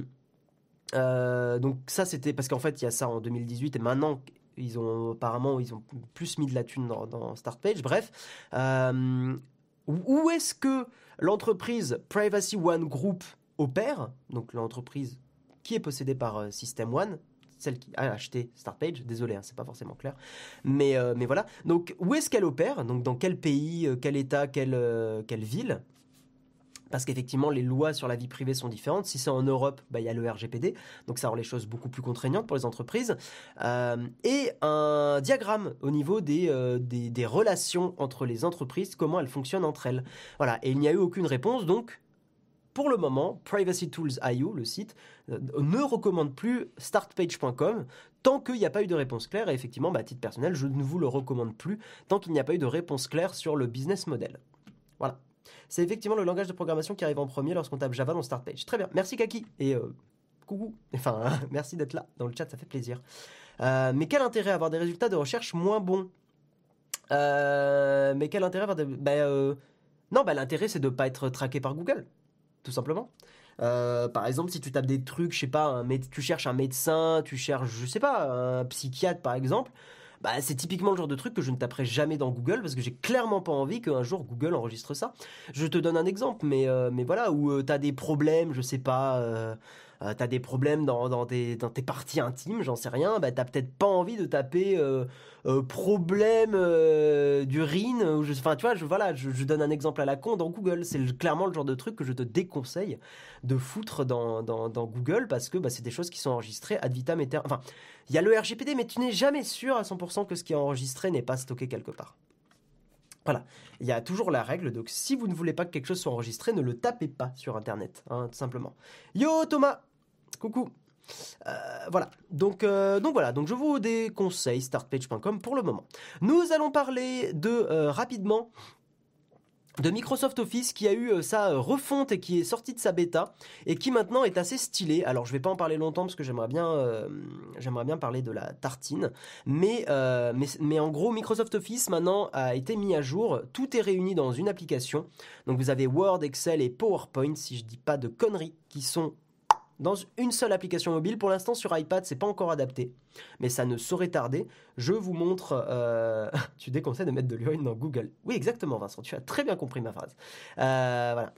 euh, donc ça c'était parce qu'en fait il y a ça en 2018 et maintenant ils ont apparemment ils ont plus mis de la thune dans, dans Start Page. Bref, où est-ce que l'entreprise Privacy One Group opère Donc l'entreprise qui est possédée par System One, celle qui a acheté Startpage. Désolé, hein, c'est pas forcément clair. Mais, euh, mais voilà. Donc, où est-ce qu'elle opère? Donc, dans quel pays, euh, quel État, quelle, euh, ville? Parce qu'effectivement, les lois sur la vie privée sont différentes. Si c'est en Europe, bah, il y a le RGPD, donc ça rend les choses beaucoup plus contraignantes pour les entreprises. et un diagramme au niveau des, des, relations entre les entreprises, comment elles fonctionnent entre elles. Voilà, et il n'y a eu aucune réponse, donc pour le moment, Privacy Tools IO, le site, euh, ne recommande plus startpage.com tant qu'il n'y a pas eu de réponse claire. Et effectivement, bah, à titre personnel, je ne vous le recommande plus tant qu'il n'y a pas eu de réponse claire sur le business model. Voilà. C'est effectivement le langage de programmation qui arrive en premier lorsqu'on tape Java dans Startpage. Très bien. Merci Kaki. Et euh, coucou. Enfin, merci d'être là dans le chat, ça fait plaisir. Euh, mais quel intérêt à avoir des résultats de recherche moins bons? Mais quel intérêt avoir des... Bah, non, bah, l'intérêt c'est de ne pas être traqué par Google tout simplement. Euh, par exemple, si tu tapes des trucs, je sais pas, tu cherches un médecin, tu cherches, je sais pas, un psychiatre par exemple, bah, c'est typiquement le genre de truc que je ne taperai jamais dans Google parce que j'ai clairement pas envie qu'un jour Google enregistre ça. Je te donne un exemple, mais, euh, mais voilà, où euh, tu as des problèmes, je sais pas t'as des problèmes dans, tes, parties intimes, j'en sais rien, bah t'as peut-être pas envie de taper euh, euh, problème d'urine, enfin tu vois, je, voilà, je, donne un exemple à la con dans Google, c'est clairement le genre de truc que je te déconseille de foutre dans Google parce que bah, c'est des choses qui sont enregistrées ad vitam aeternam. Enfin, il y a le RGPD, mais tu n'es jamais sûr à 100% que ce qui est enregistré n'est pas stocké quelque part. Voilà, il y a toujours la règle, donc si vous ne voulez pas que quelque chose soit enregistré, ne le tapez pas sur Internet, hein, tout simplement. Yo Thomas Coucou. Euh, voilà. Donc, euh, donc voilà. Donc je vous déconseille startpage.com pour le moment. Nous allons parler de euh, rapidement de Microsoft Office qui a eu sa refonte et qui est sorti de sa bêta et qui maintenant est assez stylé. Alors je vais pas en parler longtemps parce que j'aimerais bien j'aimerais bien parler de la tartine, mais, mais mais en gros Microsoft Office maintenant a été mis à jour. Tout est réuni dans une application. Donc vous avez Word, Excel et PowerPoint si je dis pas de conneries qui sont dans une seule application mobile. Pour l'instant, sur iPad, c'est pas encore adapté, mais ça ne saurait tarder. Je vous montre. Euh, tu déconseilles de mettre de l'urine dans Google. Oui, exactement, Vincent. Tu as très bien compris ma phrase. Euh, voilà.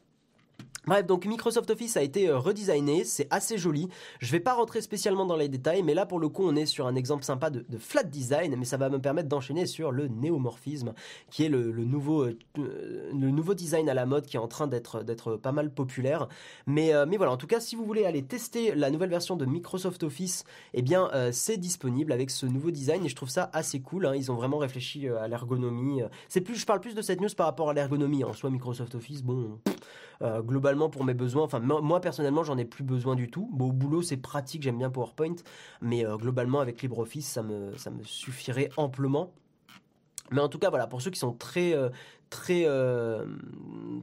Bref, donc Microsoft Office a été euh, redesigné, c'est assez joli. Je vais pas rentrer spécialement dans les détails, mais là pour le coup on est sur un exemple sympa de, flat design, mais ça va me permettre d'enchaîner sur le néomorphisme, qui est le, nouveau, euh, le nouveau design à la mode qui est en train d'être pas mal populaire. Mais, euh, voilà, en tout cas si vous voulez aller tester la nouvelle version de Microsoft Office, eh bien c'est disponible avec ce nouveau design et je trouve ça assez cool. Hein. Ils ont vraiment réfléchi à l'ergonomie. Je parle plus de cette news par rapport à l'ergonomie. En soi Microsoft Office, bon. Euh, globalement, pour mes besoins, enfin moi personnellement, j'en ai plus besoin du tout. Au boulot, c'est pratique, j'aime bien PowerPoint, mais euh, globalement, avec LibreOffice, ça me, ça me suffirait amplement. Mais en tout cas, voilà, pour ceux qui sont très, euh, très,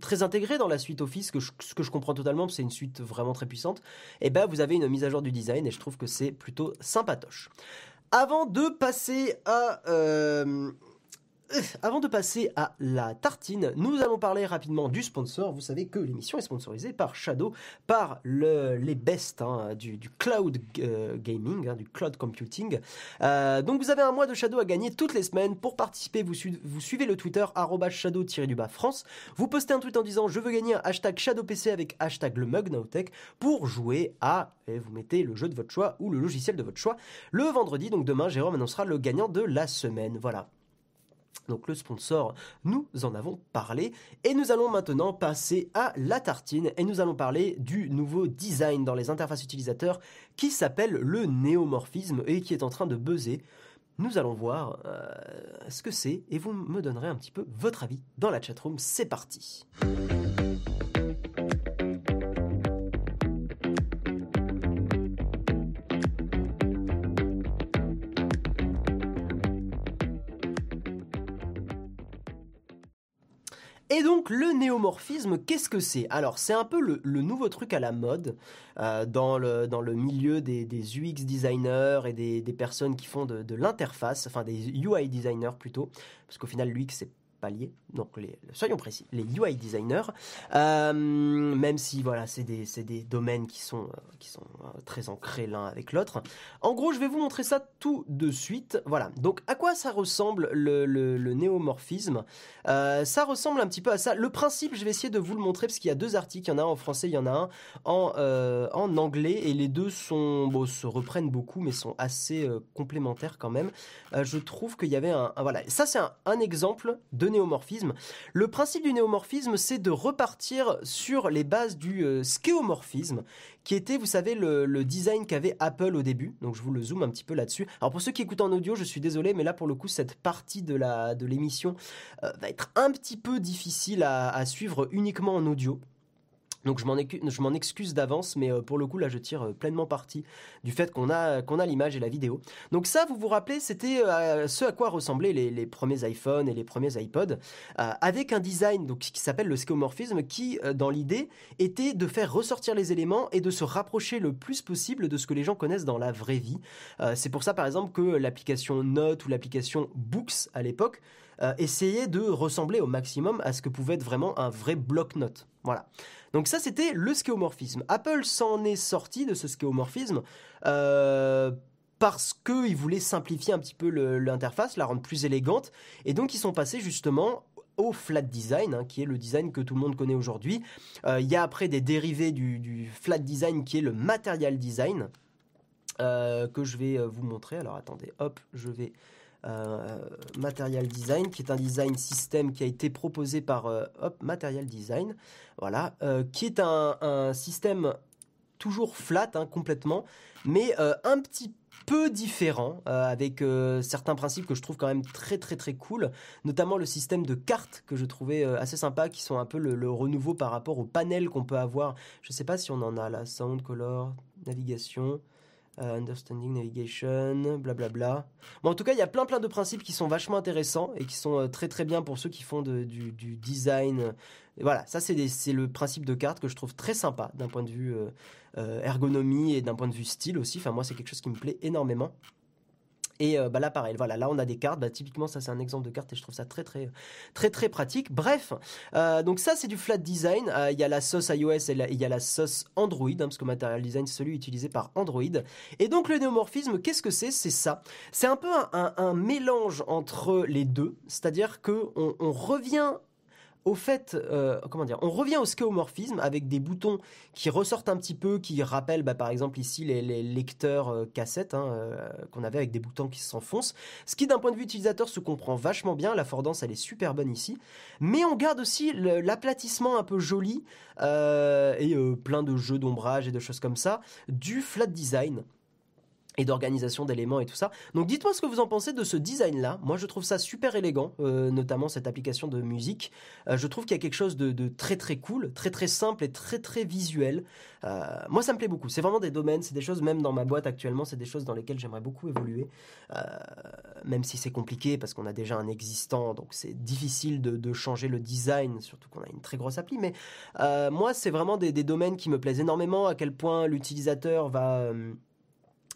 très intégrés dans la suite Office, que ce que je comprends totalement, c'est une suite vraiment très puissante, et eh ben vous avez une mise à jour du design et je trouve que c'est plutôt sympatoche. Avant de passer à avant de passer à la tartine, nous allons parler rapidement du sponsor. Vous savez que l'émission est sponsorisée par Shadow, par les best hein, du, cloud euh, gaming, hein, du cloud computing. Euh, donc vous avez un mois de Shadow à gagner toutes les semaines. Pour participer, vous, suivez le Twitter shadow-du-bas France. Vous postez un tweet en disant je veux gagner hashtag ShadowPC avec hashtag le mug pour jouer à, et vous mettez le jeu de votre choix ou le logiciel de votre choix. Le vendredi, donc demain, Jérôme annoncera le gagnant de la semaine. Voilà. Donc le sponsor, nous en avons parlé et nous allons maintenant passer à la tartine et nous allons parler du nouveau design dans les interfaces utilisateurs qui s'appelle le néomorphisme et qui est en train de buzzer. Nous allons voir euh, ce que c'est et vous me donnerez un petit peu votre avis dans la chatroom. C'est parti. Et donc le néomorphisme, qu'est-ce que c'est? Alors c'est un peu le, nouveau truc à la mode euh, dans, le, milieu des, UX designers et des, personnes qui font de, de l'interface, enfin des UI designers plutôt, parce qu'au final l'UX c'est paliers, donc les, soyons précis, les UI designers, euh, même si voilà, c'est des, des, domaines qui sont, euh, qui sont euh, très ancrés l'un avec l'autre. En gros, je vais vous montrer ça tout de suite. Voilà, donc à quoi ça ressemble le, le, néomorphisme? Ça ressemble un petit peu à ça. Le principe, je vais essayer de vous le montrer parce qu'il y a deux articles, il y en a un en français, il y en a un en, en anglais, et les deux sont, se reprennent beaucoup, mais sont assez complémentaires quand même. je trouve qu'il y avait un, voilà, ça c'est un exemple de néomorphisme. Le principe du néomorphisme, c'est de repartir sur les bases du euh, scéomorphisme, qui était, vous savez, le, design qu'avait Apple au début. Donc je vous le zoome un petit peu là-dessus. Alors pour ceux qui écoutent en audio, je suis désolé, mais là pour le coup, cette partie de la de l'émission euh, va être un petit peu difficile à suivre uniquement en audio. Donc je m'en excuse d'avance, mais euh, pour le coup là je tire euh, pleinement parti du fait qu'on a qu'on a l'image et la vidéo. Donc ça, vous vous rappelez, c'était euh, ce à quoi ressemblaient les, premiers iPhones et les premiers iPods, avec un design donc qui s'appelle le scéomorphisme, qui dans l'idée était de faire ressortir les éléments et de se rapprocher le plus possible de ce que les gens connaissent dans la vraie vie. C'est pour ça par exemple que l'application Note ou l'application Books à l'époque essayait de ressembler au maximum à ce que pouvait être vraiment un vrai bloc-notes. Voilà. Donc ça, c'était le scéomorphisme. Apple s'en est sorti de ce scéomorphisme euh, parce qu'ils voulaient simplifier un petit peu l'interface, la rendre plus élégante, et donc ils sont passés justement au flat design, hein, qui est le design que tout le monde connaît aujourd'hui. Euh, il y a après des dérivés du, flat design qui est le material design, euh, que je vais vous montrer. Alors attendez, hop, je vais Material Design, qui est un design système qui a été proposé par euh, Material Design, voilà, euh, qui est un, système toujours flat hein, complètement, mais un petit peu différent, avec certains principes que je trouve quand même très très très cool, notamment le système de cartes que je trouvais assez sympa, qui sont un peu le, renouveau par rapport au panel qu'on peut avoir. Je sais pas si on en a là, sound, color, navigation. Euh, understanding Navigation, blablabla. Bon, en tout cas, il y a plein plein de principes qui sont vachement intéressants et qui sont euh, très très bien pour ceux qui font du, design. voilà, ça c'est le principe de carte que je trouve très sympa d'un point de vue euh, ergonomie et d'un point de vue style aussi. Enfin, moi, c'est quelque chose qui me plaît énormément. Et euh, bah là, pareil, voilà, là on a des cartes. Bah, typiquement, ça c'est un exemple de carte et je trouve ça très très très très pratique. Bref, euh, donc ça c'est du flat design. Euh, il y a la sauce iOS et il y a la sauce Android, hein, parce que Material Design c'est celui utilisé par Android. Et donc le néomorphisme, qu'est-ce que c'est? C'est ça. C'est un peu un, mélange entre les deux, c'est-à-dire que on revient au fait, euh, on revient au scéomorphisme avec des boutons qui ressortent un petit peu, qui rappellent, bah, par exemple ici les, lecteurs euh, cassettes hein, euh, qu'on avait avec des boutons qui s'enfoncent. Ce qui, d'un point de vue utilisateur, se comprend vachement bien. La Fordance, elle est super bonne ici, mais on garde aussi l'aplatissement un peu joli et plein de jeux d'ombrage et de choses comme ça du flat design et d'organisation d'éléments et tout ça. Donc dites-moi ce que vous en pensez de ce design-là. Moi je trouve ça super élégant, euh, notamment cette application de musique. Euh, je trouve qu'il y a quelque chose de, très très cool, très très simple et très très visuel. Euh, moi ça me plaît beaucoup. C'est vraiment des domaines, c'est des choses, même dans ma boîte actuellement, c'est des choses dans lesquelles j'aimerais beaucoup évoluer. même si c'est compliqué parce qu'on a déjà un existant, donc c'est difficile de, changer le design, surtout qu'on a une très grosse appli. Mais moi c'est vraiment des, des, domaines qui me plaisent énormément, à quel point l'utilisateur va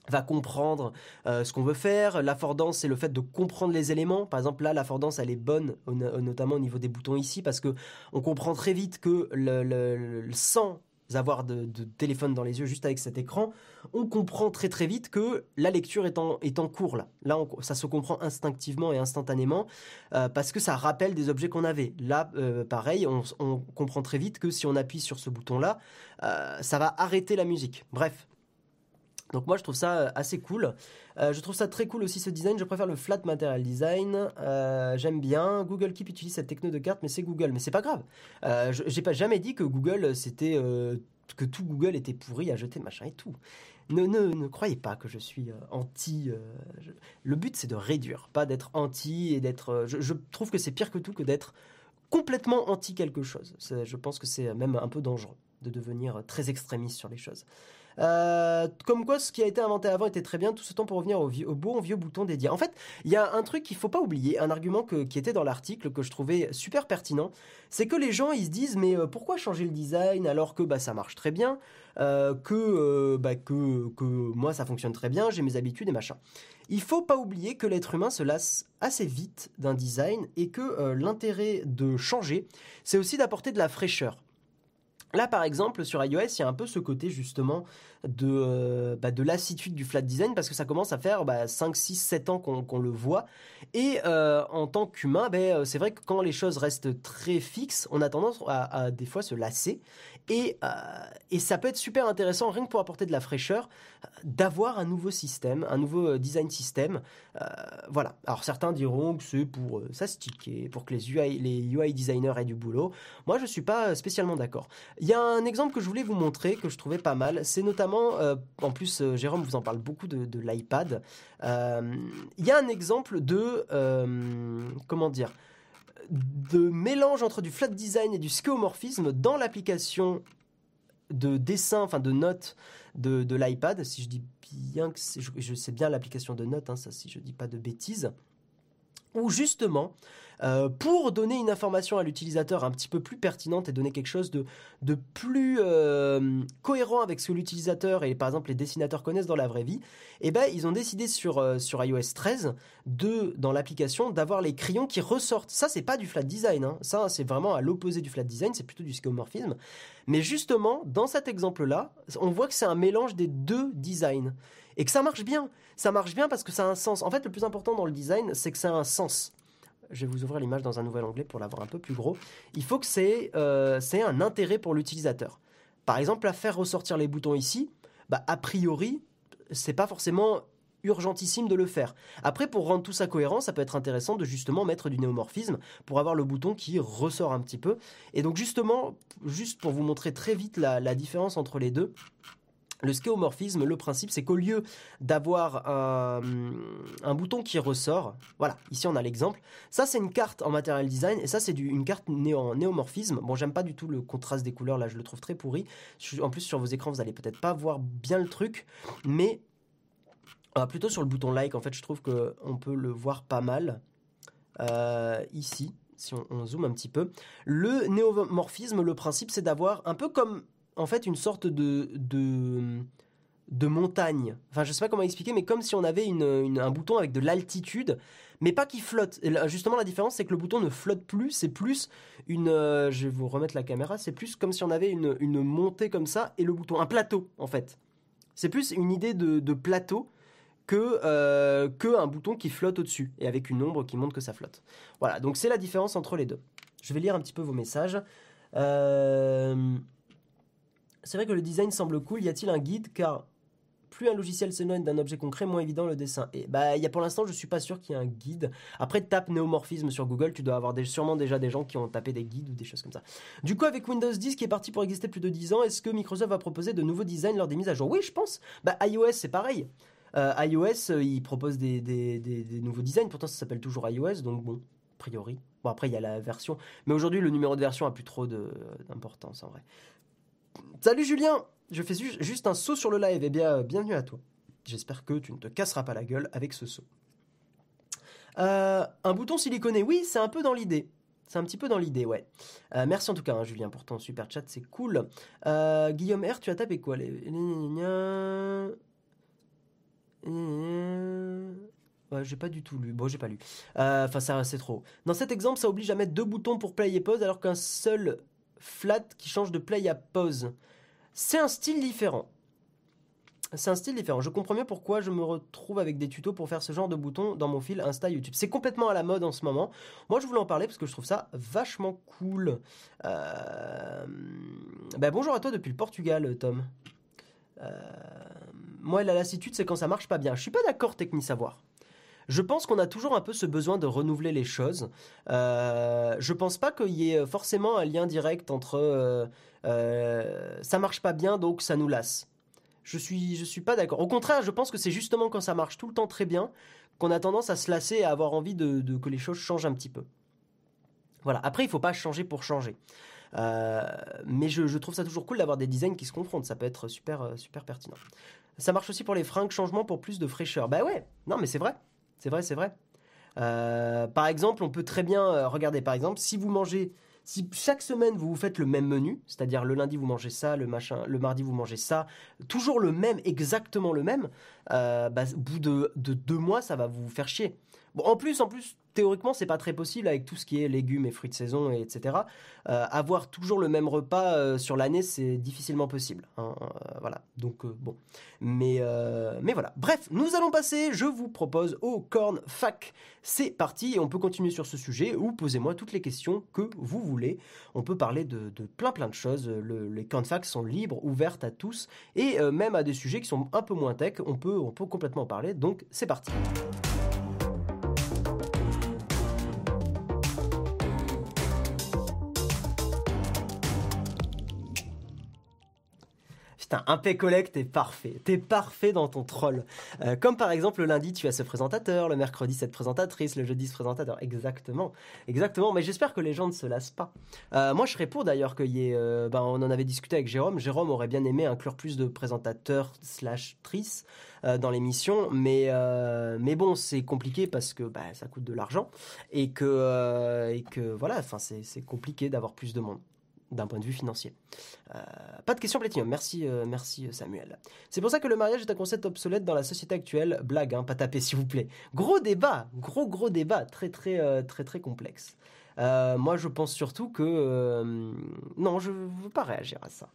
va comprendre euh, ce qu'on veut faire. L'affordance, c'est le fait de comprendre les éléments. Par exemple, là, l'affordance, elle est bonne, notamment au niveau des boutons ici, parce que on comprend très vite que le, sans avoir de, téléphone dans les yeux juste avec cet écran, on comprend très très vite que la lecture est en, est en cours là. Là, ça se comprend instinctivement et instantanément euh, parce que ça rappelle des objets qu'on avait. Là, euh, pareil, on, comprend très vite que si on appuie sur ce bouton là, ça va arrêter la musique. Bref, donc moi je trouve ça euh, assez cool. Euh, je trouve ça très cool aussi ce design. Je préfère le flat material design. Euh, j'aime bien. Google Keep utilise cette techno de carte, mais c'est Google. Mais c'est pas grave. je J'ai pas jamais dit que Google c'était que tout Google était pourri à jeter machin et tout. Ne, ne, ne croyez pas que je suis anti. Le but c'est de réduire, pas d'être anti et d'être. Je trouve que c'est pire que tout que d'être complètement anti quelque chose. Je pense que c'est même un peu dangereux de devenir très extrémiste sur les choses. Euh, comme quoi, ce qui a été inventé avant était très bien, tout ce temps pour revenir au, bon vieux bouton dédié. En fait, il y a un truc qu'il faut pas oublier, un argument qui était dans l'article que je trouvais super pertinent, c'est que les gens ils se disent mais euh, pourquoi changer le design alors que bah ça marche très bien, euh, que bah, que que moi ça fonctionne très bien, j'ai mes habitudes et machin. Il faut pas oublier que l'être humain se lasse assez vite d'un design et que l'intérêt de changer, c'est aussi d'apporter de la fraîcheur. Là, par exemple, sur iOS, il y a un peu ce côté justement de, euh, bah, de lassitude du flat design parce que ça commence à faire bah, 5, 6, 7 ans qu'on le voit. Et euh, en tant qu'humain, ben, euh, c'est vrai que quand les choses restent très fixes, on a tendance à, des fois se lasser. Et, et, ça peut être super intéressant, rien que pour apporter de la fraîcheur, d'avoir un nouveau système, un nouveau design système. voilà. Alors certains diront que c'est pour s'astiquer, pour que les UI, les UI designers aient du boulot. Moi, je suis pas spécialement d'accord. Il y a un exemple que je voulais vous montrer, que je trouvais pas mal. C'est notamment, euh, en plus, euh, Jérôme vous en parle beaucoup de, l'iPad. Euh, il y a un exemple de, comment dire, de mélange entre du flat design et du skeuomorphisme dans l'application de dessin, enfin de notes de, l'iPad. Si je dis bien que je, sais bien l'application de notes, hein, ça si je dis pas de bêtises. Où justement, euh, pour donner une information à l'utilisateur un petit peu plus pertinente et donner quelque chose de, de plus euh, cohérent avec ce que l'utilisateur et par exemple les dessinateurs connaissent dans la vraie vie, eh ben, ils ont décidé sur, euh, sur iOS 13 de, dans l'application d'avoir les crayons qui ressortent. Ça, c'est pas du flat design. Hein. Ça, c'est vraiment à l'opposé du flat design, c'est plutôt du skeuomorphisme. Mais justement, dans cet exemple-là, on voit que c'est un mélange des deux designs. Et que ça marche bien. Ça marche bien parce que ça a un sens. En fait, le plus important dans le design, c'est que ça a un sens je vais vous ouvrir l'image dans un nouvel onglet pour l'avoir un peu plus gros. Il faut que c'est euh, un intérêt pour l'utilisateur. Par exemple, à faire ressortir les boutons ici, bah, a priori, c'est pas forcément urgentissime de le faire. Après, pour rendre tout ça cohérent, ça peut être intéressant de justement mettre du néomorphisme pour avoir le bouton qui ressort un petit peu. Et donc justement, juste pour vous montrer très vite la différence entre les deux, le skeuomorphisme, le principe, c'est qu'au lieu d'avoir un, bouton qui ressort, voilà, ici on a l'exemple, ça c'est une carte en material design, et ça c'est une carte néo, néomorphisme. Bon, j'aime pas du tout le contraste des couleurs, là je le trouve très pourri. En plus, sur vos écrans, vous allez peut-être pas voir bien le truc, mais euh, plutôt sur le bouton like, en fait, je trouve qu'on peut le voir pas mal. Euh, ici, si on, on, zoome un petit peu. Le néomorphisme, le principe, c'est d'avoir un peu comme en fait une sorte de, montagne. Enfin, je sais pas comment expliquer, mais comme si on avait un bouton avec de l'altitude, mais pas qui flotte. justement, la différence, c'est que le bouton ne flotte plus, c'est plus une. Euh, je vais vous remettre la caméra, c'est plus comme si on avait une, montée comme ça et le bouton, un plateau en fait. C'est plus une idée de, plateau que, euh, que un bouton qui flotte au-dessus et avec une ombre qui montre que ça flotte. Voilà, donc c'est la différence entre les deux. Je vais lire un petit peu vos messages. Euh, c'est vrai que le design semble cool. Y a-t-il un guide? Car plus un logiciel s'éloigne d'un objet concret, moins évident le dessin. Et bah, y a pour l'instant, je suis pas sûr qu'il y ait un guide. Après, tape néomorphisme sur Google, tu dois avoir sûrement déjà des gens qui ont tapé des guides ou des choses comme ça. Du coup, avec Windows 10 qui est parti pour exister plus de 10 ans, est-ce que Microsoft va proposer de nouveaux designs lors des mises à jour? Oui, je pense. Bah, iOS, c'est pareil. Euh, iOS, euh, il propose des, des, nouveaux designs. Pourtant, ça s'appelle toujours iOS, donc bon, a priori. Bon, après, il y a la version. Mais aujourd'hui, le numéro de version a plus trop d'importance en vrai. Salut Julien Je fais juste un saut sur le live. Eh bien, bienvenue à toi. J'espère que tu ne te casseras pas la gueule avec ce saut. Euh, un bouton siliconé, oui, c'est un peu dans l'idée. C'est un petit peu dans l'idée, ouais. Euh, merci en tout cas, hein, Julien, pour ton super chat, c'est cool. Euh, Guillaume R, tu as tapé quoi les... Ouais, j'ai pas du tout lu. Bon, j'ai pas lu. Euh, enfin, ça, c'est trop. Dans cet exemple, ça oblige à mettre deux boutons pour play et pause, alors qu'un seul flat qui change de play à pause. C'est un style différent. C'est un style différent. Je comprends mieux pourquoi je me retrouve avec des tutos pour faire ce genre de boutons dans mon fil Insta YouTube. C'est complètement à la mode en ce moment. Moi, je voulais en parler parce que je trouve ça vachement cool. Euh, ben, bonjour à toi depuis le Portugal, Tom. Euh, moi, la lassitude, c'est quand ça marche pas bien. Je suis pas d'accord, Techni Savoir. Je pense qu'on a toujours un peu ce besoin de renouveler les choses. Euh, je pense pas qu'il y ait forcément un lien direct entre euh, euh, ça marche pas bien donc ça nous lasse. Je suis je suis pas d'accord. Au contraire, je pense que c'est justement quand ça marche tout le temps très bien qu'on a tendance à se lasser et à avoir envie de, que les choses changent un petit peu. Voilà. Après, il faut pas changer pour changer. mais je, trouve ça toujours cool d'avoir des designs qui se confrontent. Ça peut être super super pertinent. Ça marche aussi pour les fringues, changement pour plus de fraîcheur. Bah ouais, non mais c'est vrai. C'est vrai, c'est vrai. Euh, par exemple, on peut très bien euh, regarder, par exemple, si vous mangez, si chaque semaine vous vous faites le même menu, c'est-à-dire le lundi vous mangez ça, le machin, le mardi vous mangez ça, toujours le même, exactement le même, euh, bah, au bout de, de, deux mois, ça va vous faire chier. Bon, en plus, en plus, théoriquement, c'est pas très possible avec tout ce qui est légumes et fruits de saison, et etc. Euh, avoir toujours le même repas euh, sur l'année, c'est difficilement possible. Hein, euh, voilà. Donc bon, mais voilà. Bref, nous allons passer. Je vous propose au corn fac. C'est parti et on peut continuer sur ce sujet ou posez-moi toutes les questions que vous voulez. On peut parler de, plein plein de choses. les corn fac sont libres, ouvertes à tous et même à des sujets qui sont un peu moins tech. On peut on peut complètement parler. Donc c'est parti. Un Pay Collect, t'es parfait. T'es parfait dans ton troll. Euh, comme par exemple, le lundi, tu as ce présentateur, le mercredi, cette présentatrice, le jeudi, ce présentateur. Exactement. Exactement. Mais j'espère que les gens ne se lassent pas. Euh, moi, je serais pour d'ailleurs qu'il y ait. Euh, ben, on en avait discuté avec Jérôme. Jérôme aurait bien aimé inclure plus de présentateurs slash trices dans l'émission. Mais, mais bon, c'est compliqué parce que bah, ça coûte de l'argent. Et que, et que voilà, c'est compliqué d'avoir plus de monde d'un point de vue financier. Euh, pas de question Platinum, merci, euh, merci Samuel. C'est pour ça que le mariage est un concept obsolète dans la société actuelle. Blague, hein, pas taper s'il vous plaît. Gros débat, gros gros débat, très très euh, très très complexe. moi, je pense surtout que non, je veux pas réagir à ça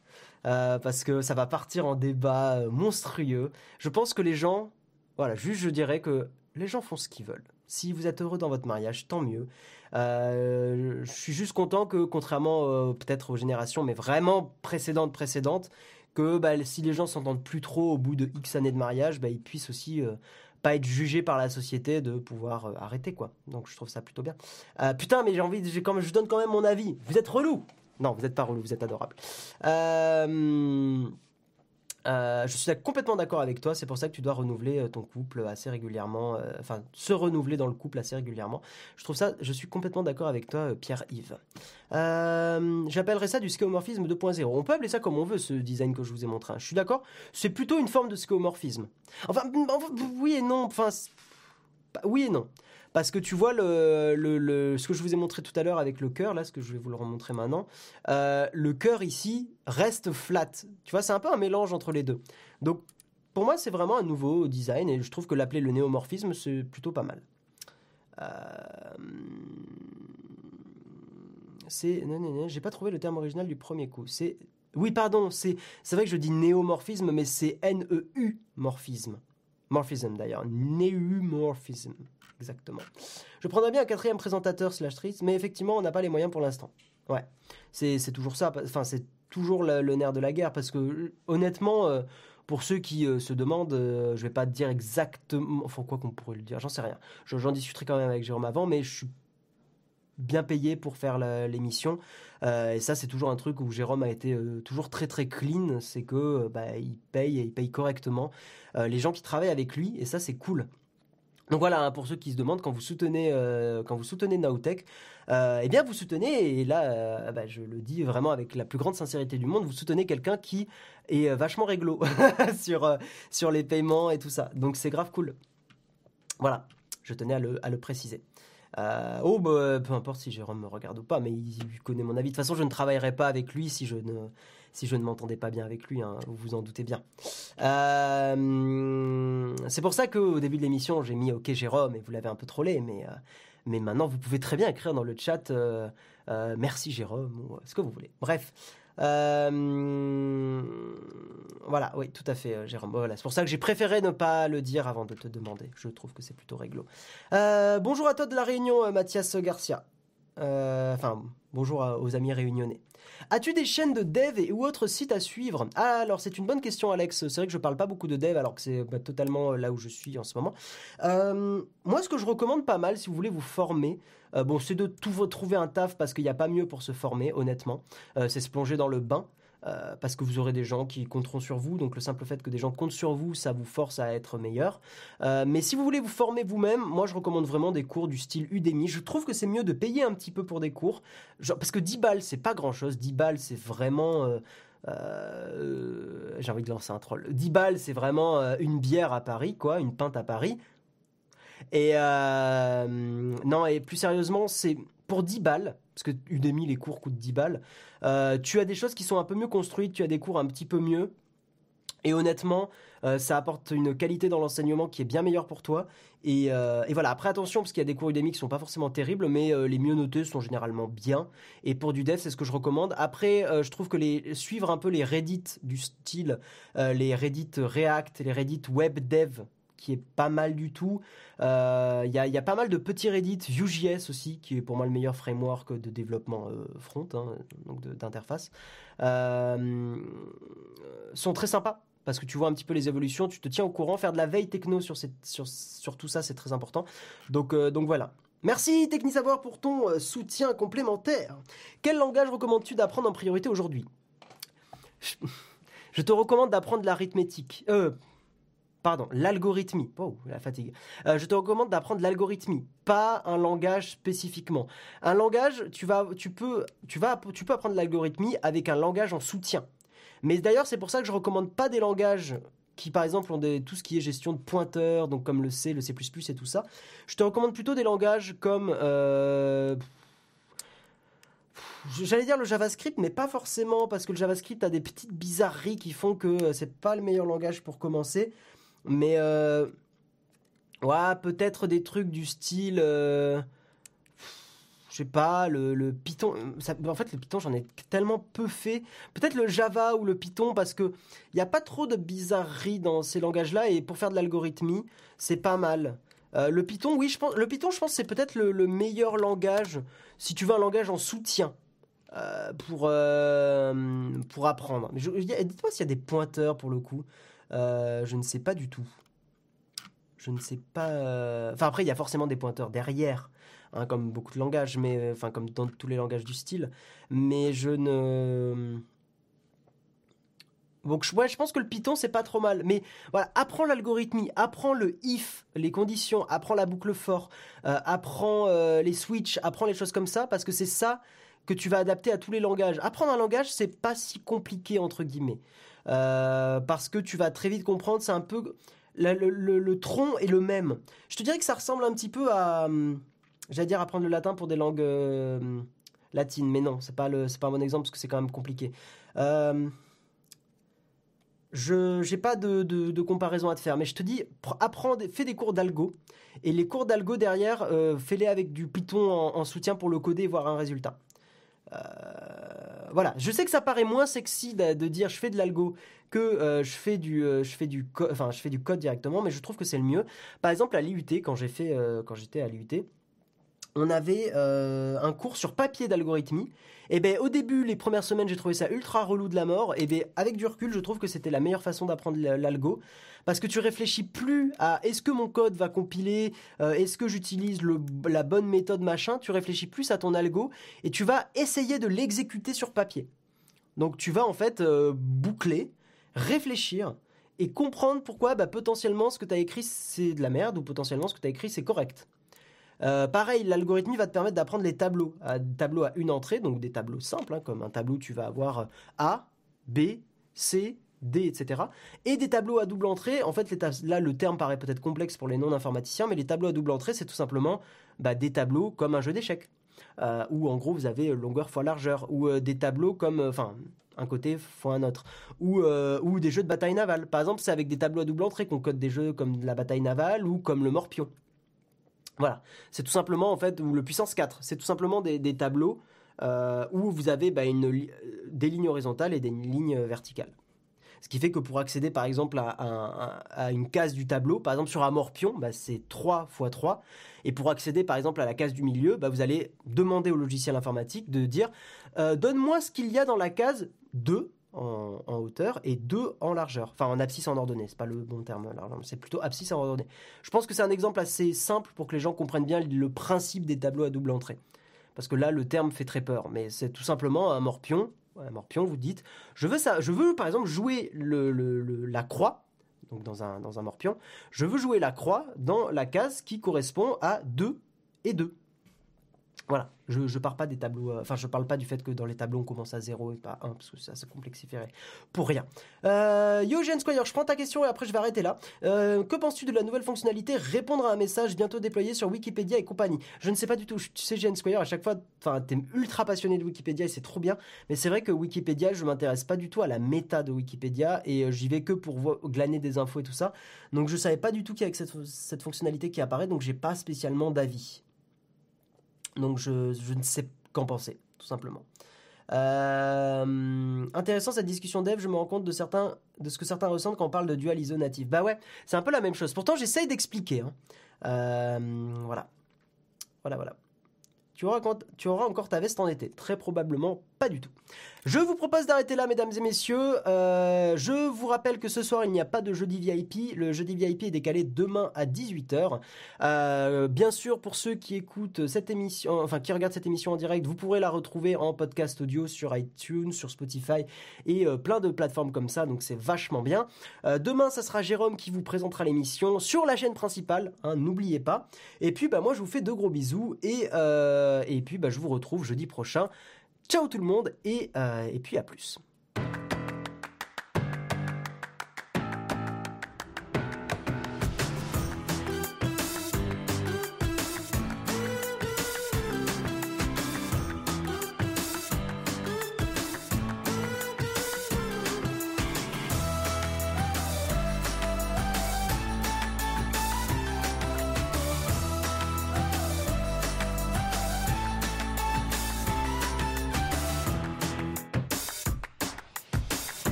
parce que ça va partir en débat monstrueux. Je pense que les gens, voilà, juste je dirais que les gens font ce qu'ils veulent. Si vous êtes heureux dans votre mariage, tant mieux. Euh, je suis juste content que, contrairement euh, peut-être aux générations, mais vraiment précédentes, précédentes, que bah, si les gens s'entendent plus trop au bout de X années de mariage, bah, ils puissent aussi euh, pas être jugés par la société de pouvoir arrêter quoi. Donc je trouve ça plutôt bien. putain, mais j'ai envie, j'ai quand même, je donne quand même mon avis. Vous êtes relou. Non, vous êtes pas relou, vous êtes adorable. Euh, euh, je suis complètement d'accord avec toi. C'est pour ça que tu dois renouveler euh, ton couple assez régulièrement. Euh, enfin, se renouveler dans le couple assez régulièrement. Je trouve ça. Je suis complètement d'accord avec toi, Pierre-Yves. J'appellerais ça du skéomorphisme 2.0. On peut appeler ça comme on veut, ce design que je vous ai montré. Hein. Je suis d'accord. C'est plutôt une forme de skéomorphisme. Enfin, oui et non. Enfin, oui et non. Parce que tu vois, le, ce que je vous ai montré tout à l'heure avec le cœur, là, ce que je vais vous le remontrer maintenant, euh, le cœur ici reste flat. Tu vois, c'est un peu un mélange entre les deux. Donc, pour moi, c'est vraiment un nouveau design et je trouve que l'appeler le néomorphisme, c'est plutôt pas mal. Euh... C'est. Non, non, non, j'ai pas trouvé le terme original du premier coup. C'est. Oui, pardon, c'est vrai que je dis néomorphisme, mais c'est N-E-U morphisme. Morphisme d'ailleurs. Néumorphisme exactement. Je prendrais bien un quatrième présentateur slash triste, mais effectivement, on n'a pas les moyens pour l'instant. Ouais, c'est toujours ça. Enfin, c'est toujours le, nerf de la guerre parce que honnêtement, euh, pour ceux qui euh, se demandent, euh, je vais pas dire exactement, enfin quoi qu'on pourrait le dire, j'en sais rien. J'en discuterai quand même avec Jérôme avant, mais je suis bien payé pour faire l'émission. et ça, c'est toujours un truc où Jérôme a été toujours très très clean, c'est que bah, il paye et il paye correctement les gens qui travaillent avec lui, et ça c'est cool. Donc voilà, hein, pour ceux qui se demandent, quand vous soutenez, euh, quand vous soutenez Naotech, euh, eh bien vous soutenez, et là, euh, bah, je le dis vraiment avec la plus grande sincérité du monde, vous soutenez quelqu'un qui est vachement réglo sur, sur les paiements et tout ça. Donc c'est grave cool. Voilà, je tenais à le préciser. Oh, bah, peu importe si Jérôme me regarde ou pas, mais il, connaît mon avis. De toute façon, je ne travaillerai pas avec lui si je ne, si je ne m'entendais pas bien avec lui, hein, vous vous en doutez bien. Euh, c'est pour ça qu'au début de l'émission, j'ai mis OK Jérôme et vous l'avez un peu trollé, mais, euh, mais maintenant vous pouvez très bien écrire dans le chat euh, merci Jérôme ou ce que vous voulez. Bref. Voilà, oui, tout à fait, Jérôme. Voilà, c'est pour ça que j'ai préféré ne pas le dire avant de te demander. Je trouve que c'est plutôt réglo. bonjour à toi de la Réunion, Mathias Garcia. Enfin, bonjour aux amis réunionnais. As-tu des chaînes de dev et ou autres sites à suivre? Ah, alors c'est une bonne question, Alex. C'est vrai que je parle pas beaucoup de dev alors que c'est bah, totalement euh, là où je suis en ce moment. Euh, moi, ce que je recommande pas mal, si vous voulez vous former, euh, bon, c'est de tout, trouver un taf parce qu'il n'y a pas mieux pour se former, honnêtement. c'est se plonger dans le bain. Euh, parce que vous aurez des gens qui compteront sur vous. Donc le simple fait que des gens comptent sur vous, ça vous force à être meilleur. Euh, mais si vous voulez vous former vous-même, moi je recommande vraiment des cours du style Udemy. Je trouve que c'est mieux de payer un petit peu pour des cours, parce que 10 balles c'est pas grand-chose. 10 balles c'est vraiment... Euh, j'ai envie de lancer un troll. 10 balles c'est vraiment une bière à Paris, quoi, une pinte à Paris. Et non, et plus sérieusement, c'est pour 10 balles, parce que Udemy, les cours coûtent 10 balles, euh, tu as des choses qui sont un peu mieux construites, tu as des cours un petit peu mieux. Et honnêtement, euh, ça apporte une qualité dans l'enseignement qui est bien meilleure pour toi. Et, euh, voilà, après attention, parce qu'il y a des cours Udemy qui sont pas forcément terribles, mais les mieux notés sont généralement bien. Et pour du dev, c'est ce que je recommande. Après, je trouve que les, suivre un peu les Reddit du style, les Reddit React, les Reddit Web Dev, qui est pas mal du tout. Euh, il y, a, pas mal de petits Reddit, Vue.js aussi, qui est pour moi le meilleur framework de développement euh, front, hein, donc d'interface, euh, sont très sympas parce que tu vois un petit peu les évolutions, tu te tiens au courant, faire de la veille techno sur, tout ça, c'est très important. Donc, donc voilà. Merci Technisavoir pour ton soutien complémentaire. Quel langage recommandes-tu d'apprendre en priorité aujourd'hui? Je te recommande d'apprendre l'arithmétique. Euh, pardon, l'algorithmie. Oh, la fatigue. Euh, je te recommande d'apprendre l'algorithmie, pas un langage spécifiquement. Un langage, tu vas, tu peux, tu vas, tu peux apprendre l'algorithmie avec un langage en soutien. Mais d'ailleurs, c'est pour ça que je recommande pas des langages qui, par exemple, ont tout ce qui est gestion de pointeurs, donc comme le C, le C++ et tout ça. Je te recommande plutôt des langages comme euh, J'allais dire le JavaScript, mais pas forcément, parce que le JavaScript a des petites bizarreries qui font que euh, c'est pas le meilleur langage pour commencer. Mais euh, ouais, peut-être des trucs du style, euh, je sais pas, le, Python. en fait, le Python, j'en ai tellement peu fait. Peut-être le Java ou le Python parce que il n'y a pas trop de bizarreries dans ces langages-là et pour faire de l'algorithmie, c'est pas mal. Euh, le Python, oui, je pense. Le Python, je pense, c'est peut-être le, meilleur langage si tu veux un langage en soutien. pour, pour apprendre. Dites-moi s'il y a des pointeurs pour le coup. Euh, je ne sais pas du tout. Je ne sais pas. Euh, enfin, après, il y a forcément des pointeurs derrière, hein, comme beaucoup de langages, mais euh, enfin, comme dans tous les langages du style. Mais je ne. Donc, ouais, je pense que le Python, c'est pas trop mal. Mais voilà, apprends l'algorithmie, apprends le if, les conditions, apprends la boucle for, apprends les switches, apprends les choses comme ça, parce que c'est ça que tu vas adapter à tous les langages. Apprendre un langage, c'est pas si compliqué, entre guillemets. Euh, parce que tu vas très vite comprendre, c'est un peu... Le, tronc est le même. Je te dirais que ça ressemble un petit peu à... Hum, j'allais dire apprendre le latin pour des langues euh, latines, mais non, c'est pas, pas un bon exemple parce que c'est quand même compliqué. Euh, je n'ai pas de, comparaison à te faire, mais je te dis, apprends, fais des cours d'algo, et les cours d'algo derrière, fais-les avec du Python en, en, soutien pour le coder et voir un résultat. Euh, voilà, je sais que ça paraît moins sexy de, dire je fais de l'algo que euh, je fais du euh, je fais du enfin je fais du code directement, mais je trouve que c'est le mieux. Par exemple à l'IUT quand j'ai fait quand j'étais à l'IUT, on avait un cours sur papier d'algorithmie. Et ben au début, les premières semaines, j'ai trouvé ça ultra relou de la mort. Et ben avec du recul, je trouve que c'était la meilleure façon d'apprendre l'algo parce que tu réfléchis plus à est-ce que mon code va compiler, euh, est-ce que j'utilise la bonne méthode machin, tu réfléchis plus à ton algo et tu vas essayer de l'exécuter sur papier. Donc tu vas en fait euh, boucler, réfléchir et comprendre pourquoi bah, potentiellement ce que tu as écrit c'est de la merde ou potentiellement ce que tu as écrit c'est correct. Euh, pareil, l'algorithme va te permettre d'apprendre les tableaux. Un tableau à une entrée, donc des tableaux simples, hein, comme un tableau où tu vas avoir A, B, C, D, etc. Et des tableaux à double entrée. En fait, là, le terme paraît peut-être complexe pour les non-informaticiens, mais les tableaux à double entrée, c'est tout simplement bah, des tableaux comme un jeu d'échecs. Euh, où en gros vous avez longueur fois largeur, ou euh, des tableaux comme, euh, enfin, un côté font un autre. Ou, euh, ou des jeux de bataille navale. Par exemple, c'est avec des tableaux à double entrée qu'on code des jeux comme la bataille navale ou comme le Morpion. Voilà, c'est tout simplement en fait, ou le Puissance 4, c'est tout simplement des, tableaux euh, où vous avez bah, une, des lignes horizontales et des lignes verticales. Ce qui fait que pour accéder par exemple à, une case du tableau, par exemple sur un morpion, bah, c'est 3 x 3. Et pour accéder par exemple à la case du milieu, bah, vous allez demander au logiciel informatique de dire euh, donne-moi ce qu'il y a dans la case 2 en, hauteur et 2 en largeur. Enfin en abscisse en ordonnée, c'est pas le bon terme, c'est plutôt abscisse en ordonnée. Je pense que c'est un exemple assez simple pour que les gens comprennent bien le principe des tableaux à double entrée. Parce que là, le terme fait très peur, mais c'est tout simplement un morpion un morpion, vous dites, je veux ça, je veux par exemple jouer la croix, donc dans un, dans un morpion, je veux jouer la croix dans la case qui correspond à 2 et 2. Voilà, je ne pas des tableaux, euh, enfin je parle pas du fait que dans les tableaux on commence à 0 et pas 1, parce que ça se complexifierait pour rien. Euh, Yo Squire, je prends ta question et après je vais arrêter là. Euh, que penses-tu de la nouvelle fonctionnalité répondre à un message bientôt déployé sur Wikipédia et compagnie Je ne sais pas du tout, tu sais Gen Squire, à chaque fois, enfin t'es ultra passionné de Wikipédia et c'est trop bien, mais c'est vrai que Wikipédia, je m'intéresse pas du tout à la méta de Wikipédia et euh, j'y vais que pour glaner des infos et tout ça. Donc je savais pas du tout qu'il y avait cette, cette fonctionnalité qui apparaît, donc j'ai pas spécialement d'avis. Donc je, ne sais qu'en penser, tout simplement. Euh, intéressant cette discussion dev, je me rends compte de, ce que certains ressentent quand on parle de dual ISO natif. Bah ouais, c'est un peu la même chose. Pourtant, j'essaye d'expliquer. Hein. Euh, voilà. Voilà, voilà. Tu auras encore ta veste en été. Très probablement pas du tout. Je vous propose d'arrêter là, mesdames et messieurs. Euh, je vous rappelle que ce soir, il n'y a pas de jeudi VIP. Le jeudi VIP est décalé demain à 18h. Euh, bien sûr, pour ceux qui écoutent cette émission, enfin qui regardent cette émission en direct, vous pourrez la retrouver en podcast audio sur iTunes, sur Spotify et euh, plein de plateformes comme ça. Donc c'est vachement bien. demain, ça sera Jérôme qui vous présentera l'émission sur la chaîne principale. Hein, n'oubliez pas. Et puis, bah, moi, je vous fais de gros bisous et, et puis, bah, je vous retrouve jeudi prochain Ciao tout le monde et, euh, et puis à plus.